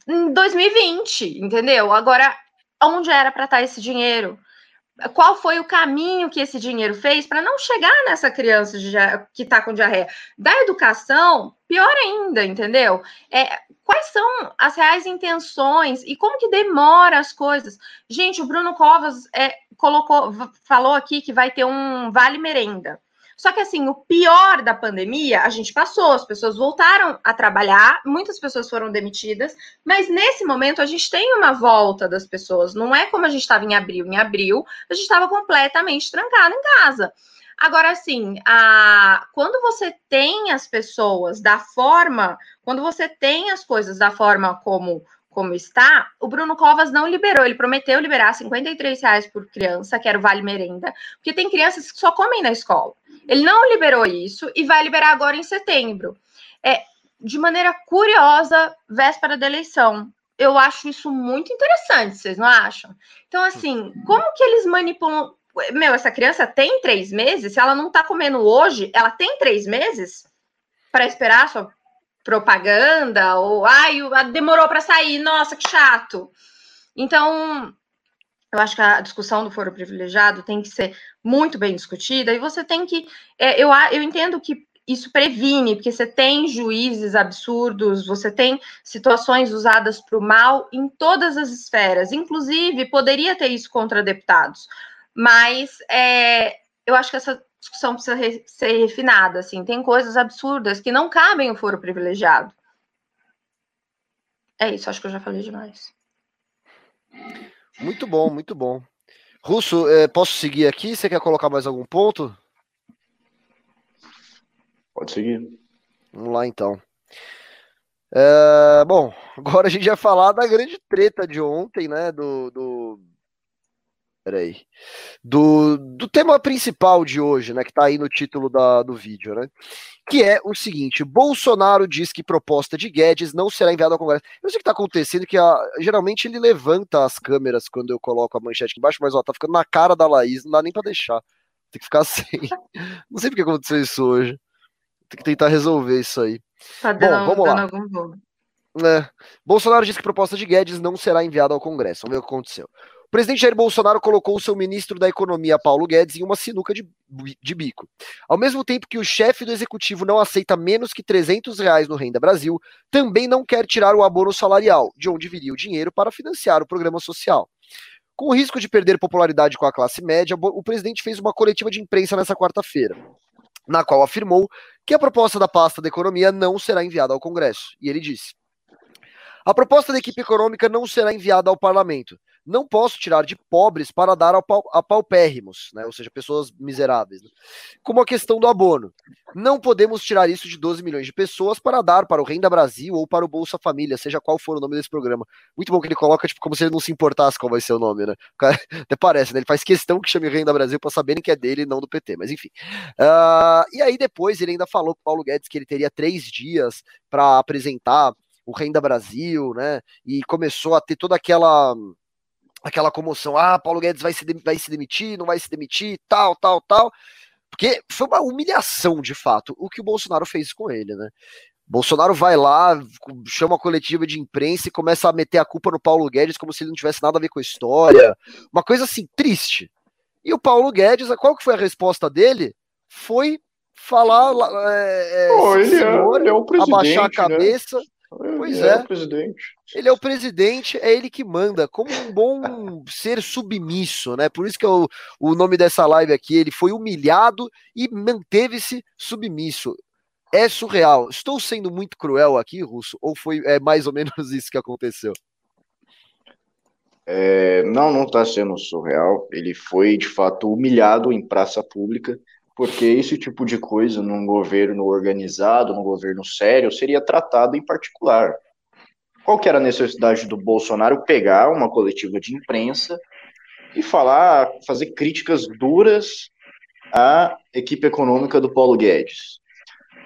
em 2020, entendeu? Agora, onde era para estar esse dinheiro? Qual foi o caminho que esse dinheiro fez para não chegar nessa criança que está com diarreia. Da educação, pior ainda, entendeu? É, quais são as reais intenções e como que demora as coisas? Gente, o Bruno Covas é, colocou, falou aqui que vai ter um vale merenda. Só que assim, o pior da pandemia, a gente passou, as pessoas voltaram a trabalhar, muitas pessoas foram demitidas, mas nesse momento a gente tem uma volta das pessoas. Não é como a gente estava em abril. Em abril, a gente estava completamente trancado em casa. Agora, assim, a... quando você tem as pessoas da forma, quando você tem as coisas da forma como como está, o Bruno Covas não liberou. Ele prometeu liberar 53 reais por criança, que era o Vale Merenda, porque tem crianças que só comem na escola. Ele não liberou isso e vai liberar agora em setembro. É, de maneira curiosa, véspera da eleição. eu acho isso muito interessante, vocês não acham? Então, assim, como que eles manipulam? Meu, essa criança tem três meses, se ela não tá comendo hoje, ela tem três meses para esperar a sua propaganda, ou ai, demorou para sair, nossa, que chato. Então, eu acho que a discussão do foro privilegiado tem que ser muito bem discutida, e você tem que. É, eu, eu entendo que isso previne, porque você tem juízes absurdos, você tem situações usadas para o mal em todas as esferas, inclusive poderia ter isso contra deputados, mas é, eu acho que essa discussão precisa re ser refinada, assim, tem coisas absurdas que não cabem o foro privilegiado. É isso, acho que eu já falei demais. Muito bom, muito bom. Russo, eh, posso seguir aqui? Você quer colocar mais algum ponto? Pode seguir. Vamos lá então. É, bom, agora a gente vai falar da grande treta de ontem, né? Do. do... Peraí. Do, do tema principal de hoje, né? Que tá aí no título da, do vídeo, né? Que é o seguinte: Bolsonaro diz que proposta de Guedes não será enviada ao Congresso. Eu sei o que tá acontecendo, que a, geralmente ele levanta as câmeras quando eu coloco a manchete aqui embaixo, mas ó, tá ficando na cara da Laís, não dá nem pra deixar. Tem que ficar assim. Não sei porque aconteceu isso hoje. Tem que tentar resolver isso aí. Tá dando, Bom, vamos lá. algum bolo. É. Bolsonaro disse que proposta de Guedes não será enviada ao Congresso. Vamos ver o que aconteceu. O presidente Jair Bolsonaro colocou o seu ministro da Economia, Paulo Guedes, em uma sinuca de, de bico. Ao mesmo tempo que o chefe do executivo não aceita menos que 300 reais no Renda Brasil, também não quer tirar o abono salarial, de onde viria o dinheiro para financiar o programa social. Com o risco de perder popularidade com a classe média, o presidente fez uma coletiva de imprensa nessa quarta-feira na qual afirmou que a proposta da pasta da economia não será enviada ao Congresso. E ele disse: A proposta da equipe econômica não será enviada ao parlamento não posso tirar de pobres para dar a paupérrimos, né? ou seja, pessoas miseráveis. Né? Como a questão do abono. Não podemos tirar isso de 12 milhões de pessoas para dar para o Renda Brasil ou para o Bolsa Família, seja qual for o nome desse programa. Muito bom que ele coloca, tipo, como se ele não se importasse qual vai ser o nome, né? Até parece, né? Ele faz questão que chame Renda Brasil para saberem que é dele e não do PT, mas enfim. Uh, e aí depois ele ainda falou para Paulo Guedes que ele teria três dias para apresentar o Renda Brasil, né? E começou a ter toda aquela aquela comoção, ah, Paulo Guedes vai se, vai se demitir, não vai se demitir, tal, tal, tal. Porque foi uma humilhação, de fato, o que o Bolsonaro fez com ele, né? Bolsonaro vai lá, chama a coletiva de imprensa e começa a meter a culpa no Paulo Guedes como se ele não tivesse nada a ver com a história. Uma coisa assim, triste. E o Paulo Guedes, qual que foi a resposta dele? Foi falar. É, oh, ele, senhor, é, ele é o presidente, abaixar a né? cabeça. Né? Pois é. é. o presidente. Ele é o presidente, é ele que manda, como um bom ser submisso, né? Por isso que é o, o nome dessa live aqui, ele foi humilhado e manteve-se submisso. É surreal. Estou sendo muito cruel aqui, Russo? Ou foi é, mais ou menos isso que aconteceu? É, não, não está sendo surreal. Ele foi, de fato, humilhado em praça pública porque esse tipo de coisa num governo organizado, num governo sério, seria tratado em particular. Qual que era a necessidade do Bolsonaro pegar uma coletiva de imprensa e falar, fazer críticas duras à equipe econômica do Paulo Guedes?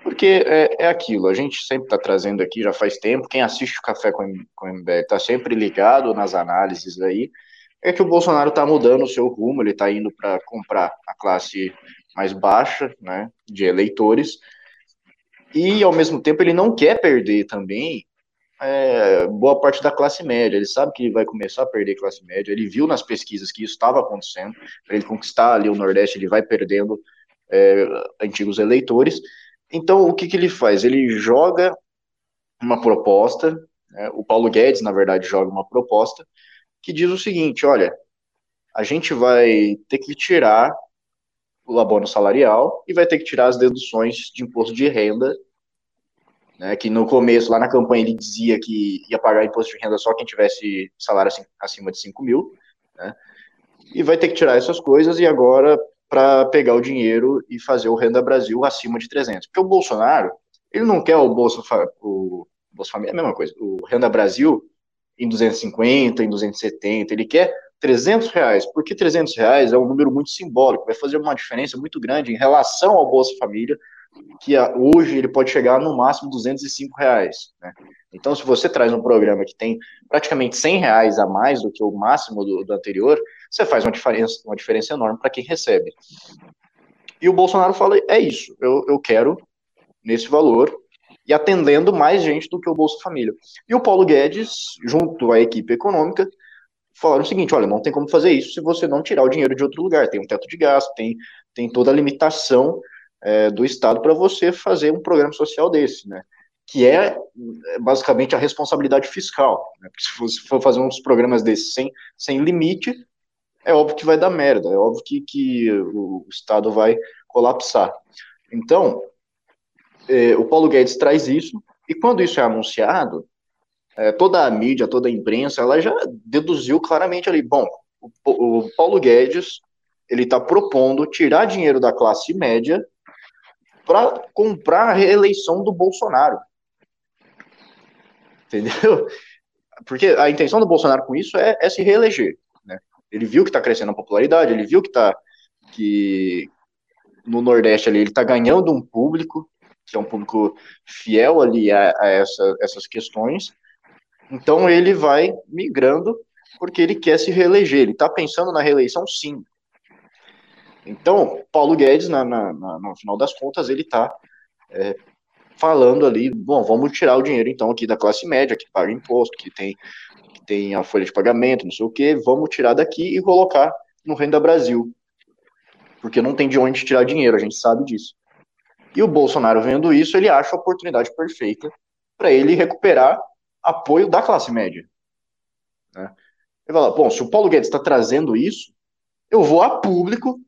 Porque é, é aquilo, a gente sempre está trazendo aqui já faz tempo, quem assiste o Café com o MBL está sempre ligado nas análises aí, é que o Bolsonaro está mudando o seu rumo, ele está indo para comprar a classe mais baixa, né, de eleitores, e ao mesmo tempo ele não quer perder também é, boa parte da classe média. Ele sabe que ele vai começar a perder classe média. Ele viu nas pesquisas que isso estava acontecendo. Para ele conquistar ali o Nordeste, ele vai perdendo é, antigos eleitores. Então, o que, que ele faz? Ele joga uma proposta. Né, o Paulo Guedes, na verdade, joga uma proposta que diz o seguinte: olha, a gente vai ter que tirar o abono salarial e vai ter que tirar as deduções de imposto de renda, né, que no começo, lá na campanha, ele dizia que ia pagar imposto de renda só quem tivesse salário acima de 5 mil, né, e vai ter que tirar essas coisas e agora para pegar o dinheiro e fazer o Renda Brasil acima de 300. Porque o Bolsonaro, ele não quer o Bolsa, o Bolsa Família, é a mesma coisa, o Renda Brasil em 250, em 270, ele quer 300 reais, porque 300 reais é um número muito simbólico, vai fazer uma diferença muito grande em relação ao Bolsa Família, que a, hoje ele pode chegar no máximo 205 reais. Né? Então, se você traz um programa que tem praticamente 100 reais a mais do que o máximo do, do anterior, você faz uma diferença, uma diferença enorme para quem recebe. E o Bolsonaro fala: é isso, eu, eu quero nesse valor e atendendo mais gente do que o Bolsa Família. E o Paulo Guedes, junto à equipe econômica, falaram o seguinte: olha, não tem como fazer isso se você não tirar o dinheiro de outro lugar. Tem um teto de gasto, tem, tem toda a limitação é, do Estado para você fazer um programa social desse, né? Que é, é basicamente a responsabilidade fiscal. Né? Se você for fazer uns programas desses sem, sem limite, é óbvio que vai dar merda, é óbvio que, que o Estado vai colapsar. Então, é, o Paulo Guedes traz isso, e quando isso é anunciado, é, toda a mídia, toda a imprensa, ela já deduziu claramente ali, bom, o, o Paulo Guedes, ele está propondo tirar dinheiro da classe média para comprar a reeleição do Bolsonaro. Entendeu? Porque a intenção do Bolsonaro com isso é, é se reeleger. Né? Ele viu que está crescendo a popularidade, ele viu que está que no Nordeste ali ele está ganhando um público, que é um público fiel ali a, a essa, essas questões. Então ele vai migrando porque ele quer se reeleger. Ele está pensando na reeleição, sim. Então, Paulo Guedes, na, na, na, no final das contas, ele está é, falando ali, bom, vamos tirar o dinheiro então aqui da classe média, que paga imposto, que tem, que tem a folha de pagamento, não sei o quê, vamos tirar daqui e colocar no Renda Brasil. Porque não tem de onde tirar dinheiro, a gente sabe disso. E o Bolsonaro vendo isso, ele acha a oportunidade perfeita para ele recuperar apoio da classe média. Né? Ele fala, bom, se o Paulo Guedes está trazendo isso, eu vou a público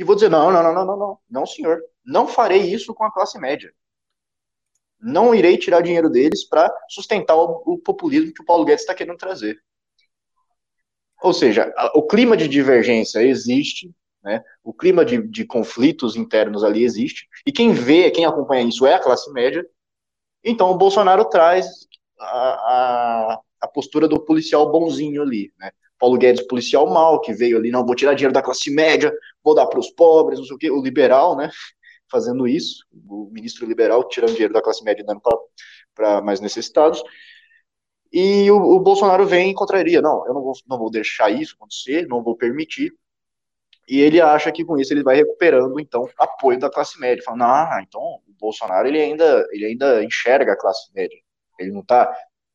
e vou dizer: não, não, não, não, não, não, não, senhor, não farei isso com a classe média. Não irei tirar dinheiro deles para sustentar o, o, populismo que o Paulo Guedes está querendo trazer. Ou seja, o clima de divergência existe, né? o clima de, de conflitos internos ali existe, e quem vê, quem acompanha isso é a classe média. Então o Bolsonaro traz a, a, postura do policial bonzinho ali, né? Paulo Guedes, policial mal, que veio ali, não, vou tirar dinheiro da classe média, vou dar para os pobres, não sei o quê, o liberal, né, fazendo isso, o ministro liberal tirando dinheiro da classe média e dando para mais necessitados, e o, o, Bolsonaro vem e contraria, não, eu não vou, não vou deixar isso acontecer, não vou permitir, e ele acha que com isso ele vai recuperando, então, apoio da classe média, falando, ah, então o Bolsonaro, ele ainda, ele ainda enxerga a classe média, ele não está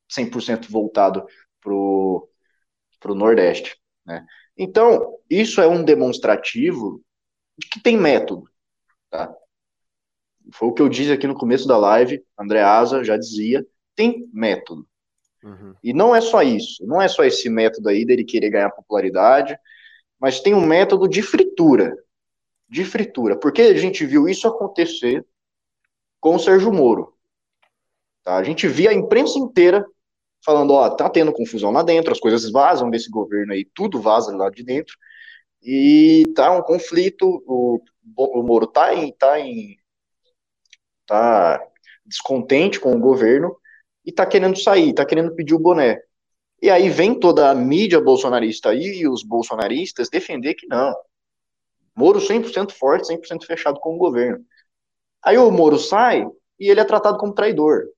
100% voltado para o Nordeste. Né? Então, isso é um demonstrativo de que tem método. Tá? Foi o que eu disse aqui no começo da live, André Asa já dizia, tem método. Uhum. E não é só isso, não é só esse método aí dele querer ganhar popularidade, mas tem um método de fritura. De fritura. Porque a gente viu isso acontecer com o Sérgio Moro. Tá? A gente via a imprensa inteira falando, ó, tá tendo confusão lá dentro, as coisas vazam desse governo aí, tudo vaza lá de dentro, e tá um conflito, o, o Moro tá em, tá em, tá descontente com o governo, e tá querendo sair, tá querendo pedir o boné. E aí vem toda a mídia bolsonarista aí, e os bolsonaristas defender que não. Moro 100% forte, 100% fechado com o governo. Aí o Moro sai e ele é tratado como traidor.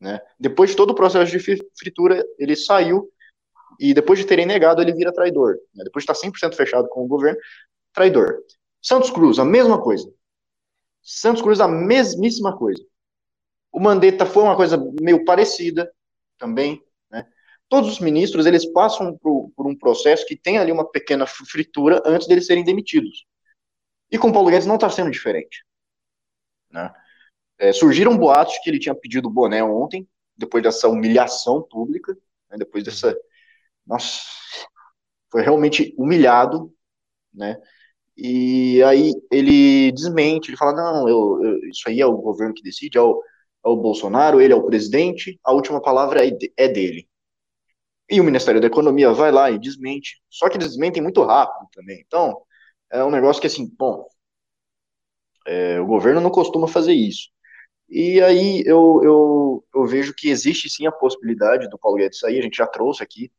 Né? Depois de todo o processo de fritura, ele saiu e depois de terem negado, ele vira traidor. Né? Depois de estar 100% fechado com o governo, traidor. Santos Cruz, a mesma coisa. Santos Cruz, a mesmíssima coisa. O Mandetta foi uma coisa meio parecida também. Né? Todos os ministros, eles passam por, por um processo que tem ali uma pequena fritura antes deles serem demitidos. E com o Paulo Guedes não está sendo diferente. Né? É, surgiram boatos que ele tinha pedido o boné ontem, depois dessa humilhação pública, né, depois dessa. Nossa, foi realmente humilhado, né? E aí ele desmente, ele fala: não, eu, eu, isso aí é o governo que decide, é o, é o Bolsonaro, ele é o presidente, a última palavra é, é dele. E o Ministério da Economia vai lá e desmente. Só que eles desmentem muito rápido também. Então, é um negócio que, assim, bom, é, o governo não costuma fazer isso. E aí eu, eu, eu vejo que existe sim a possibilidade do Paulo Guedes sair, a gente já trouxe aqui,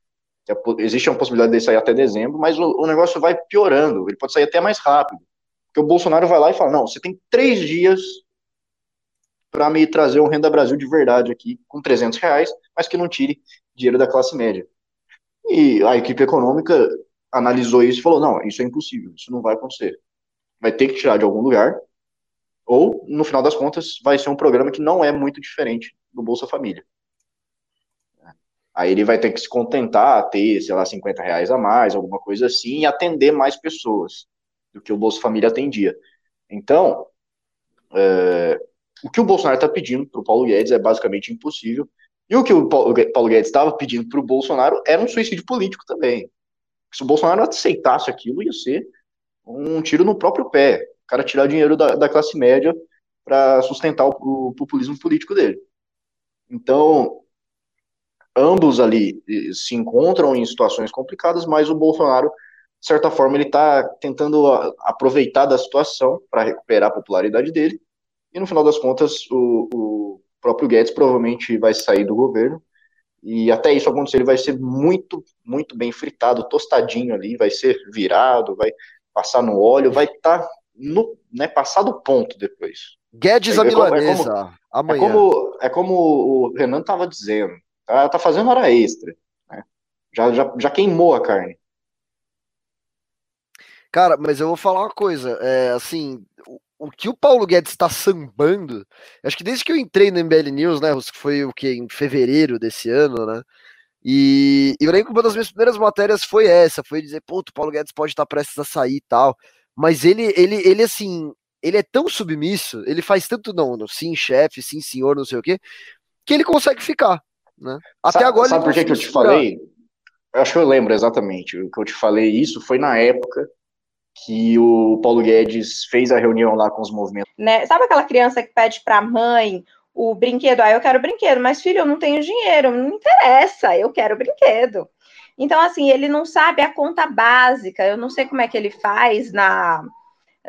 existe uma possibilidade de sair até dezembro, mas o, o negócio vai piorando, ele pode sair até mais rápido. Porque o Bolsonaro vai lá e fala: não, você tem três dias para me trazer um Renda Brasil de verdade aqui, com 300 reais, mas que não tire dinheiro da classe média. E a equipe econômica analisou isso e falou: não, isso é impossível, isso não vai acontecer. Vai ter que tirar de algum lugar, ou, no final das contas, vai ser um programa que não é muito diferente do Bolsa Família. Aí ele vai ter que se contentar a ter, sei lá, 50 reais a mais, alguma coisa assim, e atender mais pessoas do que o Bolsa Família atendia. Então, é, o que o Bolsonaro está pedindo para o Paulo Guedes é basicamente impossível. E o que o Paulo Guedes estava pedindo para o Bolsonaro era um suicídio político também. Se o Bolsonaro aceitasse aquilo, ia ser um tiro no próprio pé. Cara tirar dinheiro da, da classe média para sustentar o, o populismo político dele. Então, ambos ali se encontram em situações complicadas, mas o Bolsonaro, de certa forma, ele está tentando aproveitar da situação para recuperar a popularidade dele, e no final das contas, o, o, próprio Guedes provavelmente vai sair do governo, e até isso acontecer, ele vai ser muito, muito bem fritado, tostadinho ali, vai ser virado, vai passar no óleo, vai estar tá no, né, passado ponto depois. Guedes é, a milanesa, é como, é amanhã. É como, é como o Renan estava dizendo, Tá, tá fazendo hora extra. Né? Já, já, já queimou a carne. Cara, mas eu vou falar uma coisa. É, assim, o, o que o Paulo Guedes está sambando, acho que desde que eu entrei no MBL News, né, que foi o que em fevereiro desse ano, né? E, e eu lembro que uma das minhas primeiras matérias foi essa, foi dizer, pô, o Paulo Guedes pode estar tá prestes a sair e tal. Mas ele, ele, ele assim, ele é tão submisso, ele faz tanto não, no sim, chefe, sim, senhor, não sei o quê, que ele consegue ficar. Né? Até sabe, agora. Sabe por que, que eu te falei? Eu acho que eu lembro exatamente. O que eu te falei isso foi na época que o Paulo Guedes fez a reunião lá com os movimentos. Né? Sabe aquela criança que pede para a mãe o brinquedo? Ah, eu quero brinquedo, mas filho, eu não tenho dinheiro, não interessa, eu quero brinquedo. Então, assim, ele não sabe a conta básica, eu não sei como é que ele faz na,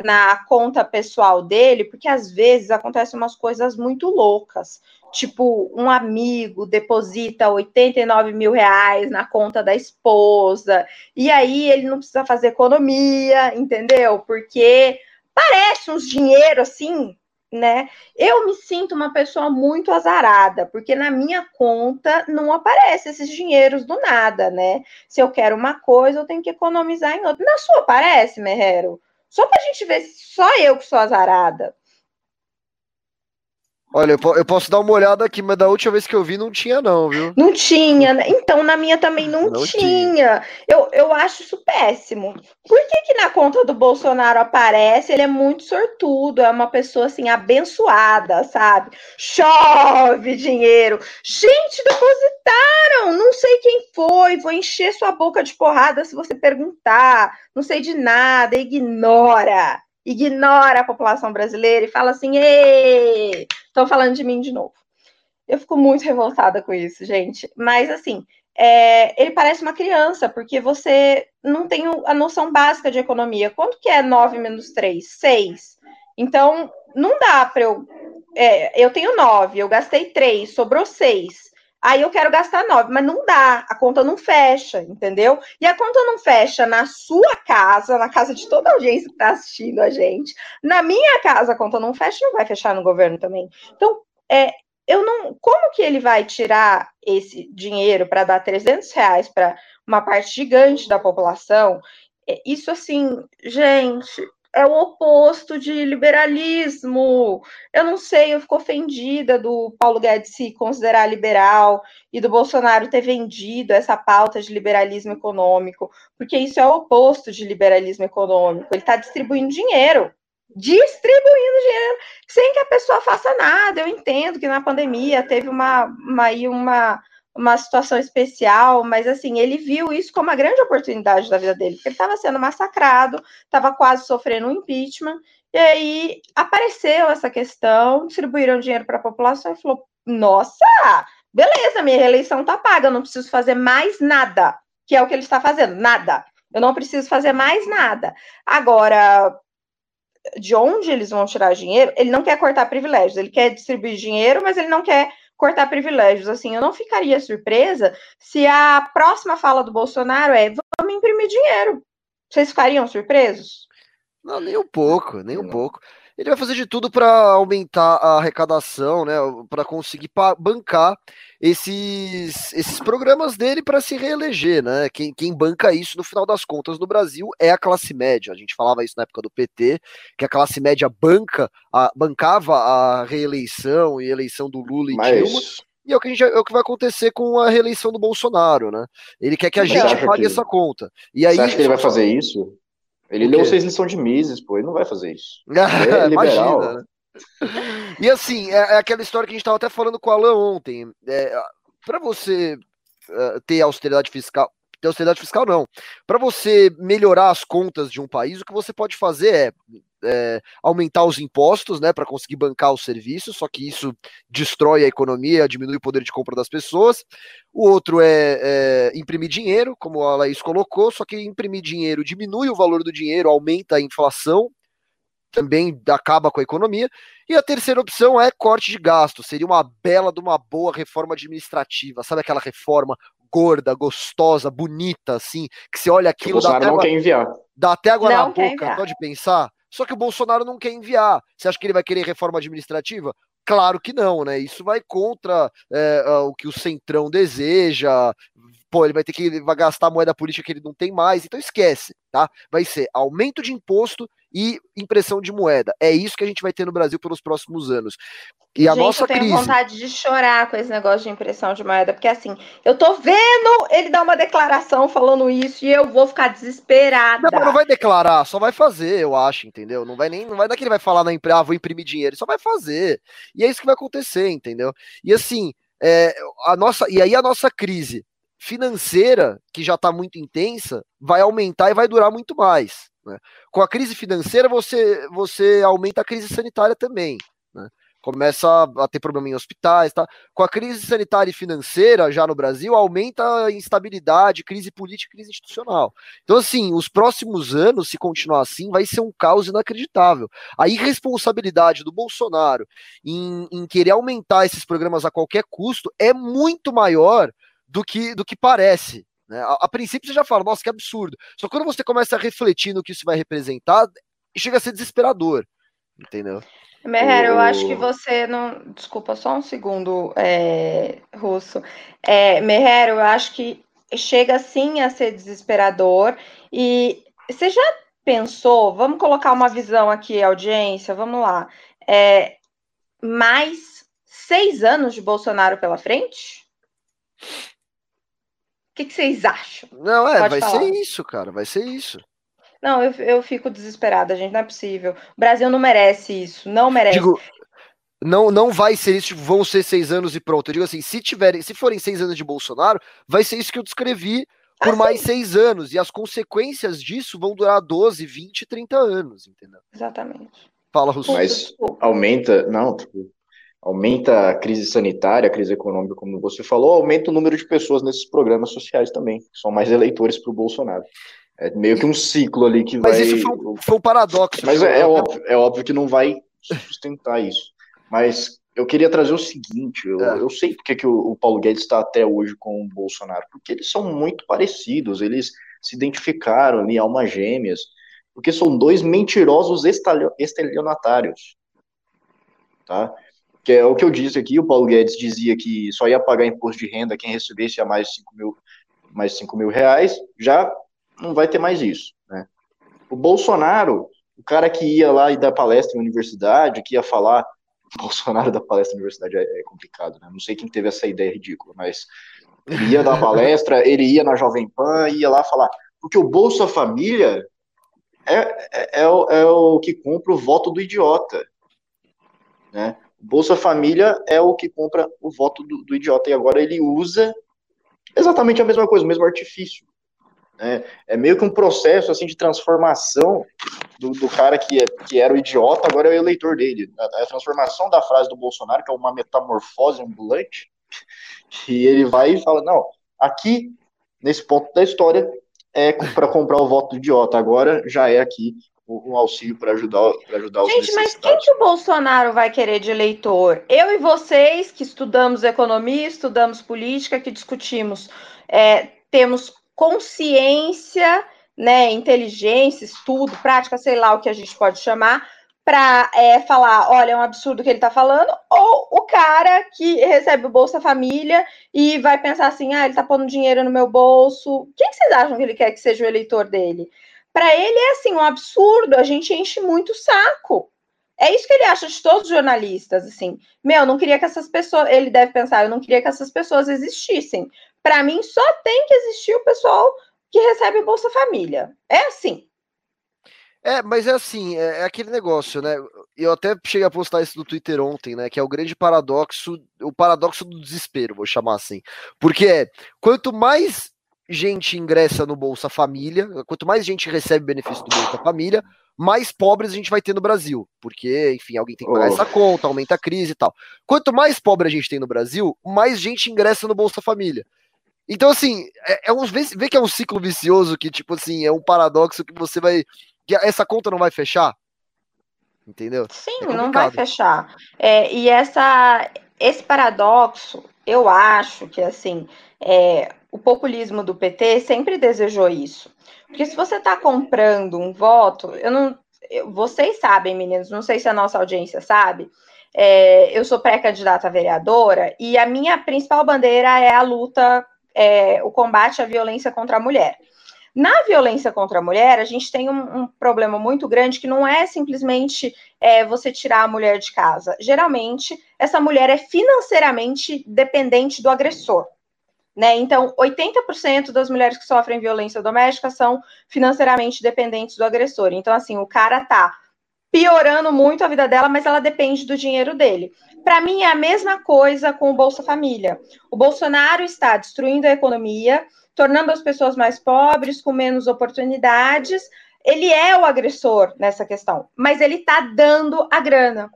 na conta pessoal dele, porque às vezes acontecem umas coisas muito loucas. Tipo, um amigo deposita 89 mil reais na conta da esposa, e aí ele não precisa fazer economia, entendeu? Porque parece uns dinheiro assim, né? Eu me sinto uma pessoa muito azarada, porque na minha conta não aparece esses dinheiros do nada, né? Se eu quero uma coisa, eu tenho que economizar em outra. Na sua aparece, Merrero? Só para a gente ver se só eu que sou azarada. Olha, eu posso dar uma olhada aqui, mas da última vez que eu vi não tinha, não, viu? Não tinha, né? Então, na minha também não, não tinha. tinha. Eu, eu acho isso péssimo. Por que, que na conta do Bolsonaro aparece? Ele é muito sortudo, é uma pessoa assim, abençoada, sabe? Chove dinheiro. Gente, depositaram! Não sei quem foi, vou encher sua boca de porrada se você perguntar. Não sei de nada, ignora ignora a população brasileira e fala assim: estão falando de mim de novo. Eu fico muito revoltada com isso, gente. Mas, assim, é, ele parece uma criança, porque você não tem a noção básica de economia. Quanto que é 9 menos 3? 6. Então, não dá para eu. É, eu tenho 9, eu gastei 3, sobrou 6. Aí eu quero gastar nove, mas não dá, a conta não fecha, entendeu? E a conta não fecha na sua casa, na casa de toda a audiência que está assistindo a gente. Na minha casa a conta não fecha, não vai fechar no governo também. Então, é, eu não. Como que ele vai tirar esse dinheiro para dar 300 reais para uma parte gigante da população? É, isso assim, gente, é o oposto de liberalismo. Eu não sei, eu fico ofendida do Paulo Guedes se considerar liberal e do Bolsonaro ter vendido essa pauta de liberalismo econômico, porque isso é o oposto de liberalismo econômico. Ele está distribuindo dinheiro. Distribuindo dinheiro sem que a pessoa faça nada. Eu entendo que na pandemia teve uma, uma, uma uma situação especial, mas assim, ele viu isso como uma grande oportunidade da vida dele, porque ele estava sendo massacrado, estava quase sofrendo um impeachment, e aí apareceu essa questão, distribuíram dinheiro para a população e falou: nossa, beleza, minha reeleição está paga, eu não preciso fazer mais nada, que é o que ele está fazendo, nada. Eu não preciso fazer mais nada. Agora, de onde eles vão tirar dinheiro? Ele não quer cortar privilégios, ele quer distribuir dinheiro, mas ele não quer cortar privilégios. Assim, eu não ficaria surpresa se a próxima fala do Bolsonaro é vamos imprimir dinheiro. Vocês ficariam surpresos? Não, nem um pouco, nem um pouco. Ele vai fazer de tudo para aumentar a arrecadação, né? Para conseguir bancar esses, esses programas dele para se reeleger, né? Quem, quem banca isso no final das contas no Brasil é a classe média. A gente falava isso na época do PT, que a classe média banca, a, bancava a reeleição e eleição do Lula e Mas... Dilma. E é o, que gente, é o que vai acontecer com a reeleição do Bolsonaro, né? Ele quer que a gente pague que... essa conta. E aí, você acha que ele vai fazer isso? Ele leu seis lições de Mises, pô, ele não vai fazer isso. é liberal. Imagina, né? E assim, é, é, aquela história que a gente estava até falando com o Alan ontem. É, para você uh, ter austeridade fiscal, ter austeridade fiscal não. Para você melhorar as contas de um país, o que você pode fazer é é, aumentar os impostos, né, para conseguir bancar os serviços, só que isso destrói a economia, diminui o poder de compra das pessoas. O outro é, é, imprimir dinheiro, como a Laís colocou, só que imprimir dinheiro diminui o valor do dinheiro, aumenta a inflação, também acaba com a economia. E a terceira opção é corte de gastos, seria uma bela de uma boa reforma administrativa, sabe aquela reforma gorda, gostosa, bonita, assim, que você olha aquilo. O Bolsonaro não água, quer enviar. Dá até água não na boca, pode pensar. Só que o Bolsonaro não quer enviar. Você acha que ele vai querer reforma administrativa? Claro que não, né? Isso vai contra é, o que o Centrão deseja. Pô, ele vai ter que vai gastar a moeda política que ele não tem mais, então esquece, tá? Vai ser aumento de imposto e impressão de moeda. É isso que a gente vai ter no Brasil pelos próximos anos. E a gente, nossa eu tenho crise... vontade de chorar com esse negócio de impressão de moeda, porque assim, eu tô vendo ele dar uma declaração falando isso e eu vou ficar desesperada. Não, não vai declarar, só vai fazer, eu acho, entendeu? Não vai nem, não vai dar que ele vai falar na empresa, ah, vou imprimir dinheiro, ele só vai fazer. E é isso que vai acontecer, entendeu? E assim, é, a nossa, e aí a nossa crise financeira, que já está muito intensa, vai aumentar e vai durar muito mais. Né? Com a crise financeira, você, você aumenta a crise sanitária também. Né? Começa a ter problema em hospitais. Tá? Com a crise sanitária e financeira, já no Brasil, aumenta a instabilidade, crise política crise institucional. Então, assim, os próximos anos, se continuar assim, vai ser um caos inacreditável. A irresponsabilidade do Bolsonaro em, em querer aumentar esses programas a qualquer custo é muito maior do que, do que parece. Né? A, a, princípio você já fala, nossa, que absurdo. Só que quando você começa a refletir no que isso vai representar, chega a ser desesperador. Entendeu? Merrero, eu acho que você não. Desculpa, só um segundo, é... Russo. É, eu acho que chega sim a ser desesperador. E você já pensou? Vamos colocar uma visão aqui, audiência, vamos lá. É, mais seis anos de Bolsonaro pela frente? Que, que vocês acham? Não, é, Pode vai falar. ser isso, cara, vai ser isso. Não, eu, eu fico desesperada, gente, não é possível. O Brasil não merece isso, não merece. Digo, não, não vai ser isso, tipo, vão ser seis anos e pronto. Eu digo assim, se tiverem, se forem seis anos de Bolsonaro, vai ser isso que eu descrevi por ah, mais seis anos. E as consequências disso vão durar 12, 20, 30 anos, entendeu? Exatamente. Fala, Russo. Mas aumenta, não, tipo, aumenta a crise sanitária, a crise econômica, como você falou, aumenta o número de pessoas nesses programas sociais também, que são mais eleitores para o Bolsonaro. É meio que um ciclo ali que Mas vai. Mas isso foi um, foi um, paradoxo. Mas é, é, óbvio, é óbvio que não vai sustentar isso. Mas eu queria trazer o seguinte: eu, é. eu sei porque que o, o Paulo Guedes está até hoje com o Bolsonaro, porque eles são muito parecidos, eles se identificaram ali, almas gêmeas, porque são dois mentirosos estelionatários. Tá? Que é o que eu disse aqui, o Paulo Guedes dizia que só ia pagar imposto de renda quem recebesse a mais de 5 mil, mais 5 mil reais, já não vai ter mais isso. Né? O Bolsonaro, o cara que ia lá e dar palestra em universidade, que ia falar, Bolsonaro da palestra em universidade é, é complicado, né? não sei quem teve essa ideia ridícula, mas ele ia dar palestra, ele ia na Jovem Pan, ia lá falar, porque o Bolsa Família é, é, é, o, é o que compra o voto do idiota, né? Bolsa Família é o que compra o voto do, do idiota e agora ele usa exatamente a mesma coisa, o mesmo artifício. Né? É meio que um processo assim de transformação do, do cara que, é, que era o idiota, agora é o eleitor dele. A, a, transformação da frase do Bolsonaro, que é uma metamorfose ambulante, que ele vai e fala: não, aqui, nesse ponto da história, é para comprar o voto do idiota, agora já é aqui um auxílio para ajudar, para ajudar os Gente, mas quem que o Bolsonaro vai querer de eleitor? Eu e vocês que estudamos economia, estudamos política, que discutimos, é, temos consciência né, inteligência, estudo, prática, sei lá o que a gente pode chamar, para é, falar, olha, é um absurdo que ele está falando, ou o cara que recebe o Bolsa Família e vai pensar assim, ah, ele está pondo dinheiro no meu bolso. Quem que vocês acham que ele quer que seja o eleitor dele? Para ele é assim um absurdo, a gente enche muito o saco. É isso que ele acha de todos os jornalistas, assim. Meu, não queria que essas pessoas, ele deve pensar, eu não queria que essas pessoas existissem. Para mim só tem que existir o pessoal que recebe Bolsa Família. É assim. É, mas é assim, é, é, aquele negócio, né? Eu até cheguei a postar isso no Twitter ontem, né? Que é o grande paradoxo, o paradoxo do desespero, vou chamar assim. Porque é, quanto mais gente ingressa no Bolsa Família, quanto mais gente recebe benefício do Bolsa Família, mais pobres a gente vai ter no Brasil. Porque, enfim, alguém tem que pagar oh. essa conta, aumenta a crise e tal. Quanto mais pobre a gente tem no Brasil, mais gente ingressa no Bolsa Família. Então, assim, é, é um, vê, vê que é um ciclo vicioso que, tipo assim, é um paradoxo que você vai que essa conta não vai fechar? Entendeu? Sim, é não vai fechar. É, e essa, esse paradoxo, eu acho que assim, é, o populismo do PT sempre desejou isso. Porque se você está comprando um voto, eu não. Vocês sabem, meninos, não sei se a nossa audiência sabe. É, eu sou pré-candidata a vereadora e a minha principal bandeira é a luta, é, o combate à violência contra a mulher. Na violência contra a mulher, a gente tem um, um problema muito grande que não é simplesmente é, você tirar a mulher de casa. Geralmente, essa mulher é financeiramente dependente do agressor. Né? Então, 80% das mulheres que sofrem violência doméstica são financeiramente dependentes do agressor. Então, assim, o cara tá piorando muito a vida dela, mas ela depende do dinheiro dele. Para mim, é a mesma coisa com o Bolsa Família. O Bolsonaro está destruindo a economia tornando as pessoas mais pobres, com menos oportunidades. Ele é o agressor nessa questão, mas ele está dando a grana.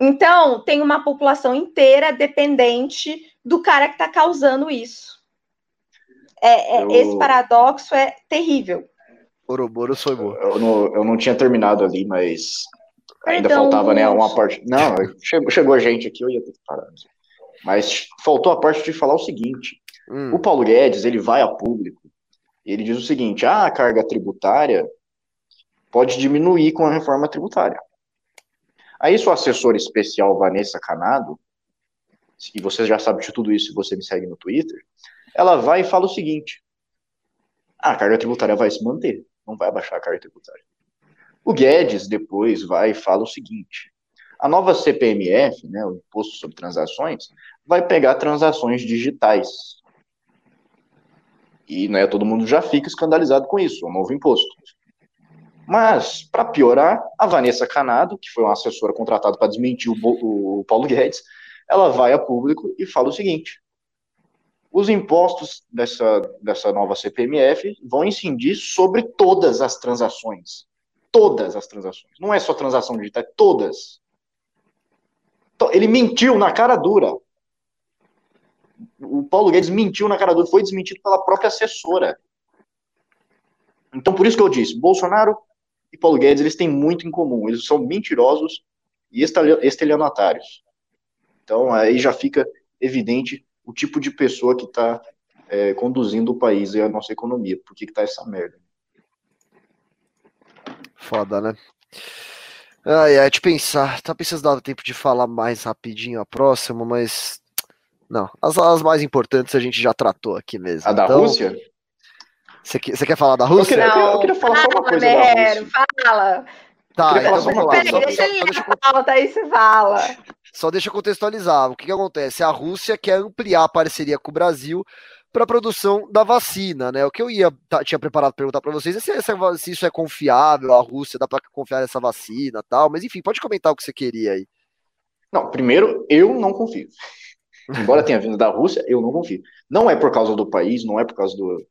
Então, tem uma população inteira dependente do cara que está causando isso. É, é eu... Esse paradoxo é terrível. Ouroboros foi bom. Eu não, eu não tinha terminado ali, mas ainda Perdão, faltava né, uma parte. Não, chegou, chegou a gente aqui, eu ia ter que parar. Mas faltou a parte de falar o seguinte: Hum. O Paulo Guedes, ele vai a público, ele diz o seguinte, ah, a carga tributária pode diminuir com a reforma tributária. Aí sua assessora especial, Vanessa Canado, e você já sabe de tudo isso se você me segue no Twitter, ela vai e fala o seguinte, ah, a carga tributária vai se manter, não vai abaixar a carga tributária. O Guedes depois vai e fala o seguinte, a nova CPMF, né, o Imposto sobre Transações, vai pegar transações digitais. E né, todo mundo já fica escandalizado com isso, é um novo imposto. Mas, para piorar, a Vanessa Canado, que foi uma assessora contratada para desmentir o, o Paulo Guedes, ela vai a público e fala o seguinte: os impostos dessa, dessa nova CPMF vão incidir sobre todas as transações. Todas as transações. Não é só transação digital, é todas. Então, ele mentiu na cara dura o Paulo Guedes mentiu na cara dura, foi desmentido pela própria assessora. Então, por isso que eu disse, Bolsonaro e Paulo Guedes, eles têm muito em comum. Eles são mentirosos e estelionatários. Então, aí já fica evidente o tipo de pessoa que está é, conduzindo o país e a nossa economia. Por que, que tá essa merda? Foda, né? Ai, é de pensar. Tá pensando dar tempo de falar mais rapidinho a próxima, mas não, as, as mais importantes a gente já tratou aqui mesmo. A da então, Rússia? Você, você quer falar da Rússia? Eu queria, eu queria falar só uma coisa da Rússia. Fala. Tá, então vamos lá. Peraí, deixa ele fala, aí você fala. Só deixa eu contextualizar. O que, que acontece? A Rússia quer ampliar a parceria com o Brasil para a produção da vacina, né? O que eu ia tá, tinha preparado para perguntar para vocês é se, se, isso é confiável, a Rússia dá para confiar nessa vacina, tal. Mas enfim, pode comentar o que você queria aí. Não, primeiro eu não confio. Embora tenha vindo da Rússia, eu não confio. Não é por causa do país, não é por causa do,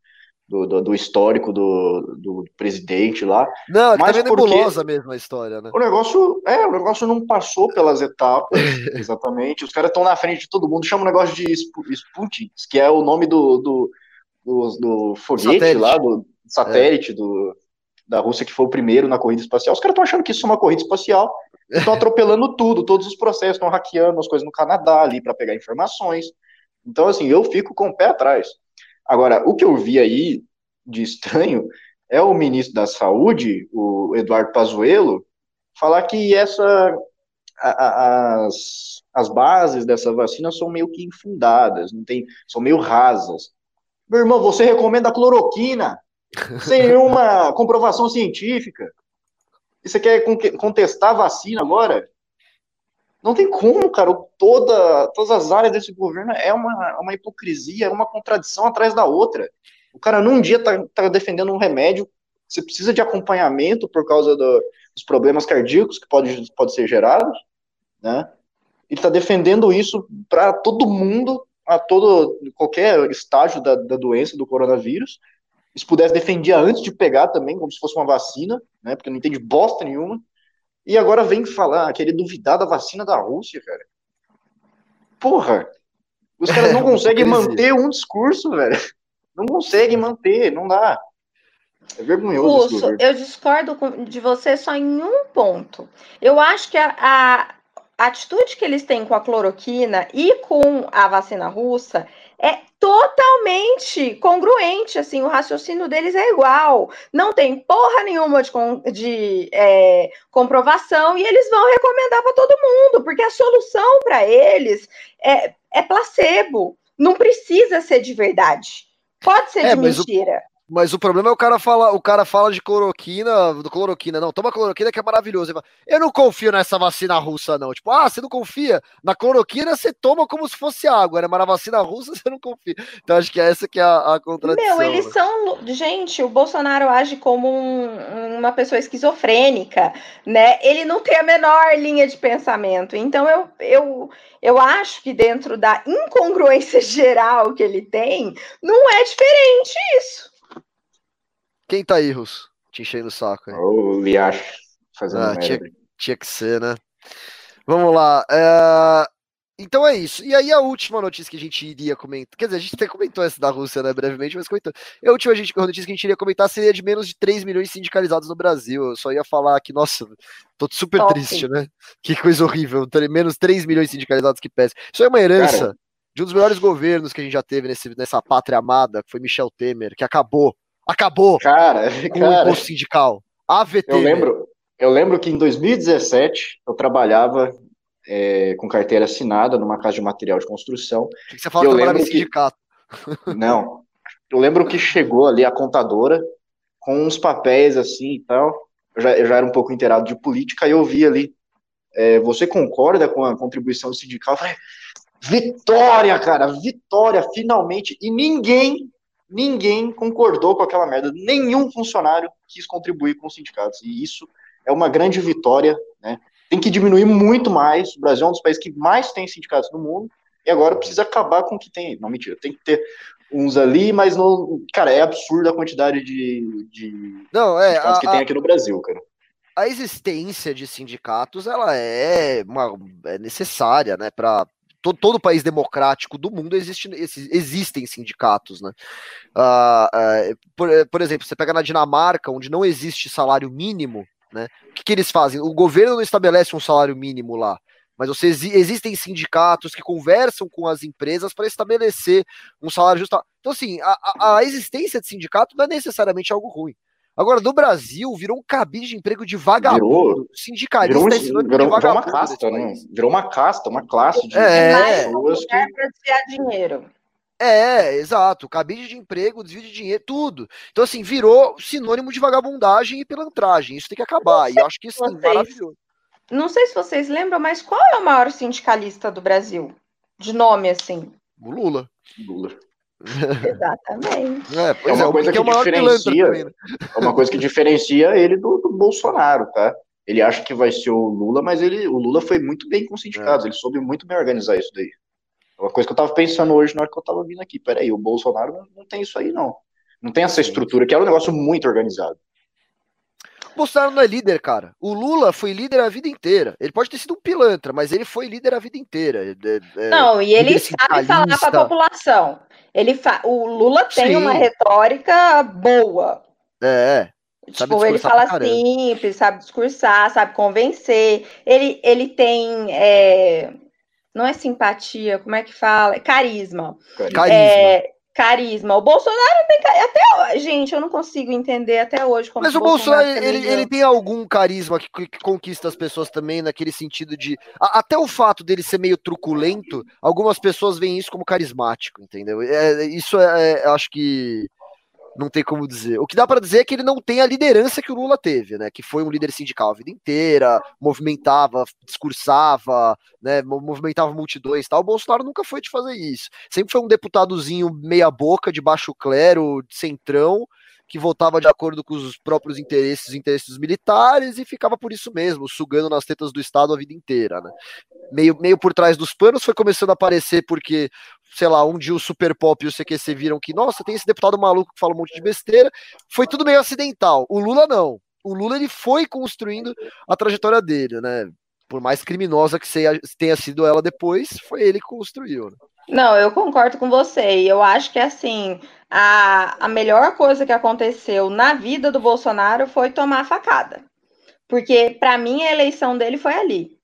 do, do, do histórico do, do presidente lá. Não, é mas é nebulosa mesmo a história, né? O negócio, é, o negócio não passou pelas etapas, exatamente. Os caras estão na frente de todo mundo, chama o negócio de Sputnik, que é o nome do, do, do, do foguete satélite. lá, do satélite é. do, da Rússia, que foi o primeiro na corrida espacial. Os caras estão achando que isso é uma corrida espacial estão atropelando tudo, todos os processos, estão hackeando as coisas no Canadá ali para pegar informações. Então, assim, eu fico com o pé atrás. Agora, o que eu vi aí de estranho é o ministro da Saúde, o Eduardo Pazuello, falar que essa a, a, as, as bases dessa vacina são meio que infundadas, não tem, são meio rasas. Meu irmão, você recomenda a cloroquina sem nenhuma comprovação científica. E você quer contestar a vacina agora? Não tem como, cara. Toda, todas as áreas desse governo é uma, uma hipocrisia, é uma contradição atrás da outra. O cara num dia tá, tá defendendo um remédio, você precisa de acompanhamento por causa do, dos problemas cardíacos que pode, pode ser gerados, né? Ele está defendendo isso para todo mundo, a todo qualquer estágio da, da doença do coronavírus. Se pudesse defendia antes de pegar também, como se fosse uma vacina, né? Porque não entende bosta nenhuma. E agora vem falar, querer duvidar da vacina da Rússia, cara. Porra! Os caras não conseguem manter um discurso, velho. Não conseguem manter, não dá. É vergonhoso. Urso, eu discordo de você só em um ponto. Eu acho que a, a atitude que eles têm com a cloroquina e com a vacina russa é totalmente congruente, assim, o raciocínio deles é igual, não tem porra nenhuma de, de é, comprovação e eles vão recomendar para todo mundo, porque a solução para eles é, é placebo, não precisa ser de verdade, pode ser é, de mentira. Mas o problema é o cara fala, o cara fala de cloroquina, do cloroquina, não, toma cloroquina que é maravilhoso. Eu não confio nessa vacina russa, não. Tipo, ah, você não confia? Na cloroquina você toma como se fosse água, né? Mas na vacina russa você não confia. Então acho que é essa que é a, a contradição. Meu, eles né? são. Gente, o Bolsonaro age como um, uma pessoa esquizofrênica, né? Ele não tem a menor linha de pensamento. Então eu, eu, eu acho que dentro da incongruência geral que ele tem, não é diferente isso. Quem tá aí, Russo? Te enchendo o saco. Hein? O Liacho fazendo ah, tinha, tinha, que ser, né? Vamos lá. É... Então é isso. E aí a última notícia que a gente iria comentar. Quer dizer, a gente até comentou essa da Rússia, né, brevemente, mas comentou. A última gente, a notícia que a gente iria comentar seria de menos de 3 milhões sindicalizados no Brasil. Eu só ia falar que, nossa, tô super Top. triste, né? Que coisa horrível. Menos 3 milhões sindicalizados que pés. Isso é uma herança Cara. de um dos melhores governos que a gente já teve nesse, nessa pátria amada, que foi Michel Temer, que acabou Acabou. Cara, com cara, o imposto sindical. AVT. Eu lembro, eu lembro que em 2017 eu trabalhava é, com carteira assinada numa casa de material de construção. Que você fala que trabalhava em sindicato. Não. Eu lembro que chegou ali a contadora com uns papéis assim e tal. Eu já, eu já era um pouco inteirado de política e eu vi ali. É, você concorda com a contribuição sindical? Eu falei, vitória, cara, vitória, finalmente. E ninguém ninguém concordou com aquela merda, nenhum funcionário quis contribuir com os sindicatos, e isso é uma grande vitória, né? Tem que diminuir muito mais, o Brasil é um dos países que mais tem sindicatos no mundo, e agora precisa acabar com o que tem, não, mentira, tem que ter uns ali, mas não, cara, é absurda a quantidade de, de não, é, sindicatos a, que tem aqui no Brasil, cara. A existência de sindicatos ela é, uma, é necessária né, para todo, todo país democrático do mundo existe, existem sindicatos, né? Uh, uh, por, por, exemplo, você pega na Dinamarca, onde não existe salário mínimo, né? O que, que eles fazem? O governo não estabelece um salário mínimo lá, mas você, existem sindicatos que conversam com as empresas para estabelecer um salário justo. Então, assim, a, a existência de sindicato não é necessariamente algo ruim. Agora, no Brasil, virou um cabide de emprego de vagabundo. Virou, Sindicalista virou, um, virou, virou uma casta, né? Virou uma casta, uma classe de é, pessoas que... desviar dinheiro. É, exato. Cabide de emprego, desvio de dinheiro, tudo. Então, assim, virou sinônimo de vagabundagem e pilantragem. Isso tem que acabar. E eu acho que isso é maravilhoso. Não sei se vocês lembram, mas qual é o maior sindicalista do Brasil? De nome, assim. O Lula. Lula. Exatamente. É, é uma é, coisa que, é diferencia. Também, né? É uma coisa que diferencia ele do, do, Bolsonaro, tá? Ele acha que vai ser o Lula, mas ele, o Lula foi muito bem com os sindicatos, é. ele soube muito bem organizar isso daí. É uma coisa que eu tava pensando hoje na hora que eu tava vindo aqui. Peraí, o Bolsonaro não, não tem isso aí, não. Não tem essa estrutura, que era um negócio muito organizado. O Bolsonaro não é líder, cara. O Lula foi líder a vida inteira. Ele pode ter sido um pilantra, mas ele foi líder a vida inteira. É, é, não, e ele sabe falar para a população. Ele fa... O Lula tem Sim. uma retórica boa. É. Tipo, ele fala simples, sabe discursar, sabe convencer. Ele, ele tem. É... Não é simpatia, como é que fala? Carisma. Carisma. É, carisma. O Bolsonaro tem até hoje, gente, eu não consigo entender até hoje como Mas o Bolsonaro, Bolsonaro ele, ele, tem algum carisma que, que, conquista as pessoas também naquele sentido de a, até o fato dele ser meio truculento, algumas pessoas veem isso como carismático, entendeu? É, isso é, é acho que não tem como dizer. O que dá para dizer é que ele não tem a liderança que o Lula teve, né? Que foi um líder sindical a vida inteira, movimentava, discursava, né? Movimentava multidões, tal. O Bolsonaro nunca foi de fazer isso. Sempre foi um deputadozinho meia boca, de baixo clero, de centrão, que votava de acordo com os próprios interesses, interesses militares e ficava por isso mesmo, sugando nas tetas do Estado a vida inteira, né? Meio, meio por trás dos panos foi começando a aparecer porque sei lá, um dia o Super Pop e o CQC viram que, nossa, tem esse deputado maluco que fala um monte de besteira. Foi tudo meio acidental. O Lula não. O Lula ele foi construindo a trajetória dele, né? Por mais criminosa que tenha sido ela depois, foi ele que construiu. Né? Não, eu concordo com você. E eu acho que assim, a, a melhor coisa que aconteceu na vida do Bolsonaro foi tomar a facada. Porque, para mim, a eleição dele foi ali.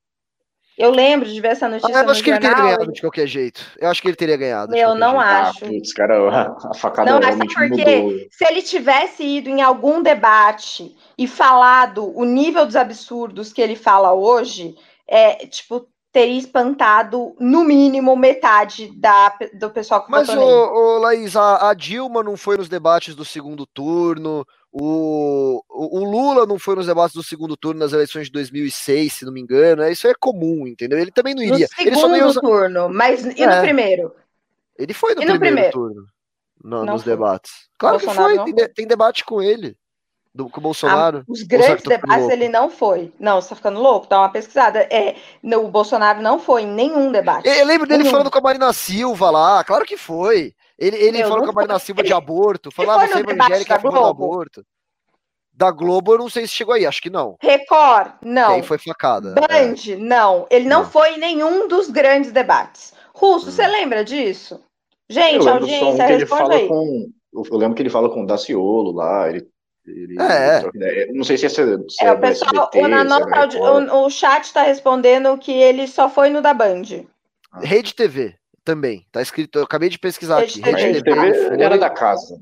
Eu lembro de ver essa notícia. Ah, eu acho que ele teria ganhado de qualquer jeito. Eu acho que ele teria ganhado. Eu não jeito. acho. Ah, putz, cara, a facada não, realmente porque mudou. se ele tivesse ido em algum debate e falado o nível dos absurdos que ele fala hoje, é tipo teria espantado no mínimo metade da, do pessoal que Mas, votou ô, ô, Laís, a, a Dilma não foi nos debates do segundo turno, o, o, Lula não foi nos debates do segundo turno nas eleições de 2006, se não me engano. É, isso é comum, entendeu? Ele também não iria. No segundo ele usa... turno, mas e no é. primeiro? Ele foi no, primeiro, primeiro, turno no, nos foi. debates. Claro Bolsonaro que foi, tem, tem, debate com ele. Do, com o Bolsonaro. Ah, os grandes debates ele não foi. Não, você tá ficando louco? Dá uma pesquisada. É, o Bolsonaro não foi em nenhum debate. Eu lembro dele nenhum. falando com a Marina Silva lá. Claro que foi. Ele, ele falou com a Marina Silva de aborto, falava você é evangélica a favor do aborto. Da Globo, eu não sei se chegou aí, acho que não. Record, não. Quem foi facada? Band, é. não. Ele não, não, foi em nenhum dos grandes debates. Russo, hum. você lembra disso? Gente, eu audiência, que ele fala com. Eu lembro que ele fala com o Daciolo lá, ele ele, é. Não sei se é, se é, é o pessoal, SBT, na nota, é o, o, chat está respondendo que ele só foi no da Band. Ah. Rede TV também. Tá escrito, eu acabei de pesquisar Rede aqui. Rede TV, TV era da casa.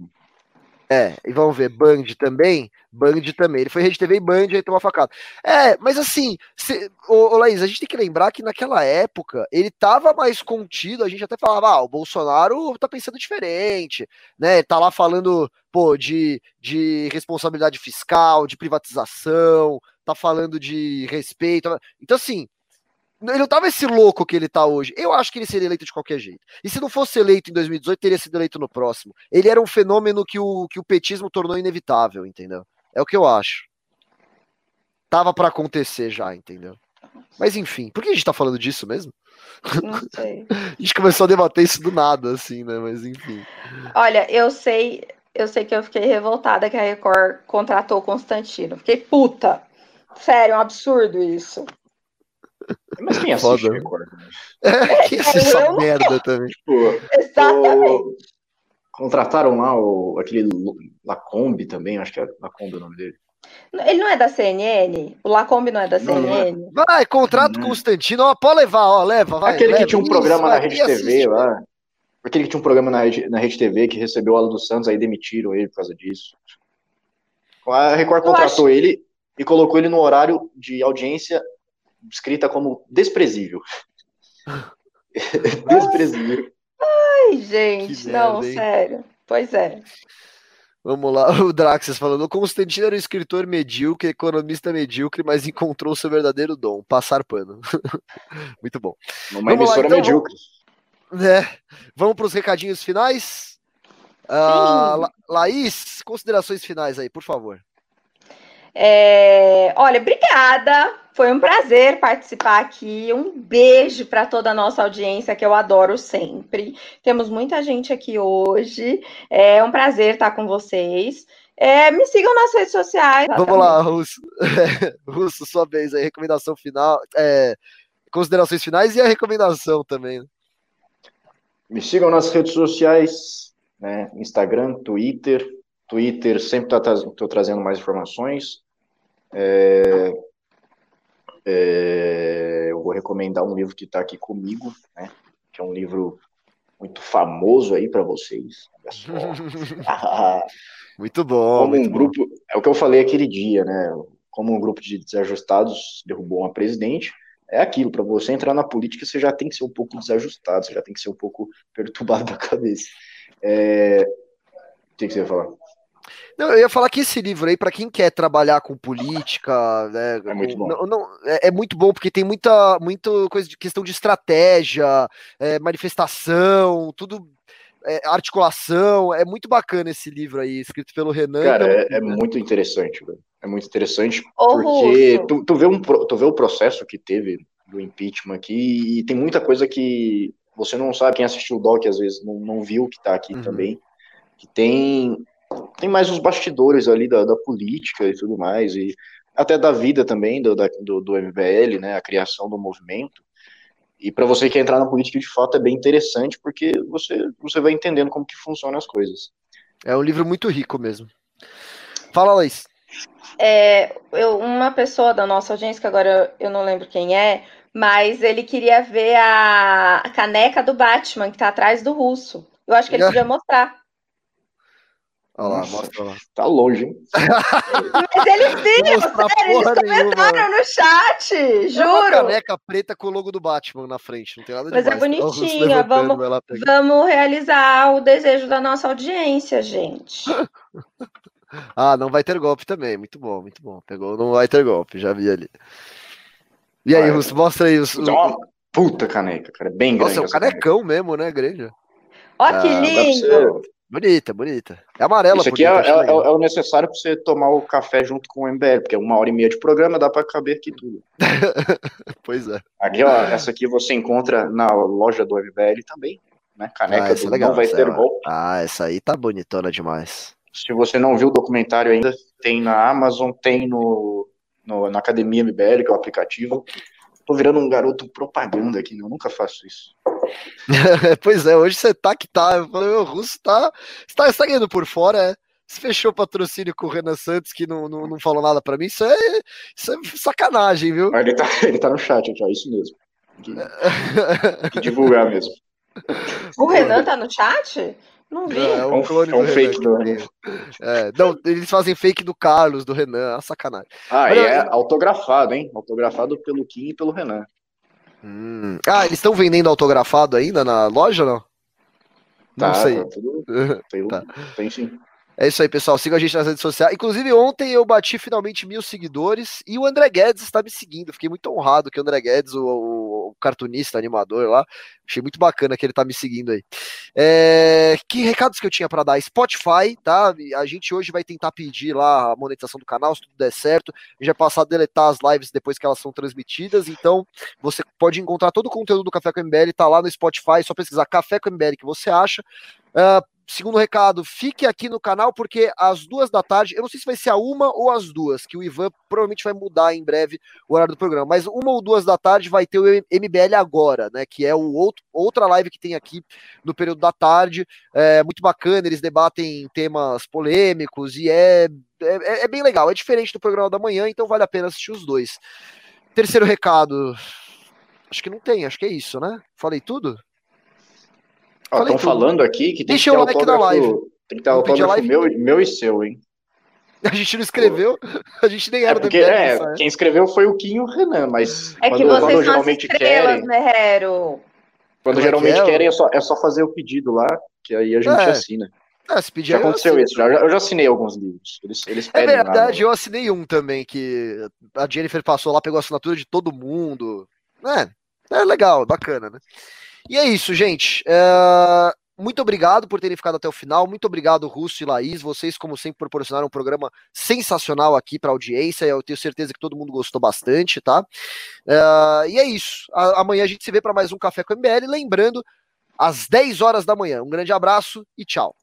É, e vamos ver, Band também, Band também. Ele foi Rede TV e Band aí tomou facada. É, mas assim, se, ô, ô, Laís, a gente tem que lembrar que naquela época ele tava mais contido, a gente até falava, ah, o Bolsonaro tá pensando diferente, né? Tá lá falando, pô, de, de responsabilidade fiscal, de privatização, tá falando de respeito. Então, assim, ele não tava esse louco que ele tá hoje. Eu acho que ele seria eleito de qualquer jeito. E se não fosse eleito em 2018, teria sido eleito no próximo. Ele era um fenômeno que o, que o petismo tornou inevitável, entendeu? É o que eu acho. Tava para acontecer já, entendeu? Mas enfim, por que a gente tá falando disso mesmo? Não sei. a gente começou a debater isso do nada, assim, né? Mas enfim. Olha, eu sei, eu sei que eu fiquei revoltada que a Record contratou Constantino. Fiquei puta. Sério, é um absurdo isso. Mas quem assiste Foda. Record? É, quem assiste essa merda também? Tipo, Exatamente. O... Contrataram lá o, aquele Lacombe também, acho que é Lacombe o nome dele. Ele não é da CNN? O Lacombe não é da CNN? Não, Vai, contrato uhum. Constantino, ó, pode levar, ó, leva, vai. Aquele leva. que tinha um Isso, programa na Rede TV lá. Aquele que tinha um programa na Rede, na Rede TV que recebeu o Alan dos Santos, aí demitiram ele por causa disso. A Record contratou acho... ele e colocou ele no horário de audiência escrita como desprezível. desprezível. Ai, gente, que não, merda, sério. Pois é. Vamos lá, o Draxas falando: o Constantino era um escritor medíocre, economista medíocre, mas encontrou seu verdadeiro dom, passar pano. Muito bom. Uma Vamos emissora lá, então, medíocre. É, vamos para os recadinhos finais? Uh, La Laís, considerações finais aí, por favor. É, olha, obrigada. Foi um prazer participar aqui. Um beijo para toda a nossa audiência, que eu adoro sempre. Temos muita gente aqui hoje. É um prazer estar com vocês. É, me sigam nas redes sociais. Vamos lá, Russo. Russo, sua vez aí, recomendação final, é, considerações finais e a recomendação também. Né? Me sigam nas redes sociais, né, Instagram, Twitter. Twitter sempre estou tá, trazendo mais informações. É, é, eu vou recomendar um livro que está aqui comigo, né, que é um livro muito famoso aí para vocês. muito bom. Como muito um grupo, bom. é o que eu falei aquele dia, né? Como um grupo de desajustados derrubou uma presidente, é aquilo, para você entrar na política, você já tem que ser um pouco desajustado, você já tem que ser um pouco perturbado da cabeça. É... O que, que você ia falar? Não, eu ia falar que esse livro aí, para quem quer trabalhar com política, né, é muito bom. Não, não, é, é, muito bom porque tem muita, muita coisa de questão de estratégia, é, manifestação, tudo, é, articulação. É muito bacana esse livro aí, escrito pelo Renan. Cara, é, é, muito interessante, velho. É muito interessante porque tu, tu, vê um, tu vê o processo que teve do impeachment aqui e tem muita coisa que você não sabe, quem assistiu o doc às vezes não, não viu que tá aqui uhum. também, que tem tem mais os bastidores ali da, da política e tudo mais, e até da vida também, do, da, do, do MBL, né, a criação do movimento. E para você que entrar na política, de fato, é bem interessante, porque você, você vai entendendo como que funcionam as coisas. É um livro muito rico mesmo. Fala, Laís. É, eu, uma pessoa da nossa audiência, que agora eu não lembro quem é, mas ele queria ver a, a caneca do Batman, que tá atrás do russo. Eu acho que ele podia mostrar. Olha lá, mostra lá. Tá longe, hein? Mas eles viram, sério, eles comentaram nenhuma. no chat, juro. É uma caneca preta com o logo do Batman na frente, não tem nada de Mas é bonitinha, vamos, vamos realizar o desejo da nossa audiência, gente. ah, não vai ter golpe também, muito bom, muito bom. Pegou, não vai ter golpe, já vi ali. E aí, Russo, mostra aí os... Uma puta caneca, cara, bem grande. Nossa, é um canecão caneca. mesmo, né, grande? Ó, que ah, lindo! Bonita, bonita. É amarela. Isso aqui bonita, é, é, é, é, o necessário para você tomar o café junto com o MBL, porque é uma hora e meia de programa, dá para caber aqui tudo. pois é. Aqui, ó, essa aqui você encontra na loja do MBL também, né? Caneca ah, do é legal, Não Vai Ter Golpe. Ah, essa aí tá bonitona demais. Se você não viu o documentário ainda, tem na Amazon, tem no, no na Academia MBL, que é o aplicativo. Tô virando um garoto propaganda aqui, né? eu nunca faço isso. pois é, hoje você tá que tá. Eu falei, o Russo tá, tá, tá ganhando por fora, é. Você fechou patrocínio com o Renan Santos, que não, não, não falou nada para mim. Isso é, isso é sacanagem, viu? Ele tá, ele tá no chat já, isso mesmo. Tem que divulgar mesmo. O Renan tá no chat? Não vi. é um, clone é um, do fake do Renan. É, não, eles fazem fake do Carlos, do Renan, é sacanagem. Ah, Mas, e é autografado, hein? Autografado pelo Kim e pelo Renan. Hum. Ah, eles estão vendendo autografado ainda na loja, não? Não tá, sei. Tá tudo... tem, tá. tem sim. É isso aí, pessoal. Siga a gente nas redes sociais. Inclusive, ontem eu bati finalmente mil seguidores e o André Guedes está me seguindo. Fiquei muito honrado que o André Guedes, o, o, o cartunista, animador lá, achei muito bacana que ele está me seguindo aí. É, que recados que eu tinha para dar? Spotify, tá? A gente hoje vai tentar pedir lá a monetização do canal, se tudo der certo. A gente vai passar a deletar as lives depois que elas são transmitidas. Então, você pode encontrar todo o conteúdo do Café com MBL, tá lá no Spotify, só pesquisar Café com MBL que você acha. Uh, Segundo recado, fique aqui no canal, porque às duas da tarde, eu não sei se vai ser a uma ou as duas, que o Ivan provavelmente vai mudar em breve o horário do programa, mas uma ou duas da tarde vai ter o MBL agora, né? Que é o outro, outra live que tem aqui no período da tarde. É muito bacana, eles debatem temas polêmicos e é, é, é bem legal, é diferente do programa da manhã, então vale a pena assistir os dois. Terceiro recado. Acho que não tem, acho que é isso, né? Falei tudo? Estão falando aqui que tem Deixa que ter like autógrafo, tem que ter autógrafo meu, meu e seu, hein? A gente não escreveu, a gente nem era é porque, é, quem escreveu foi o Kim e o Renan, mas é quando, que vocês quando geralmente estrelas, querem. Né, Quando Como é geralmente é querem, é só, é só fazer o pedido lá, que aí a gente é. assina. Ah, se pedir, já aconteceu isso, já, eu já assinei alguns livros. Eles, eles é verdade, lá, eu assinei um também, que a Jennifer passou lá, pegou a assinatura de todo mundo. É, é legal, bacana, né? E é isso, gente. É... Muito obrigado por terem ficado até o final. Muito obrigado, Russo e Laís. Vocês, como sempre, proporcionaram um programa sensacional aqui para a audiência. Eu tenho certeza que todo mundo gostou bastante, tá? Uh, e é isso. Amanhã a gente se vê para mais um Café com MBL. Lembrando, às 10 horas da manhã. Um grande abraço e tchau.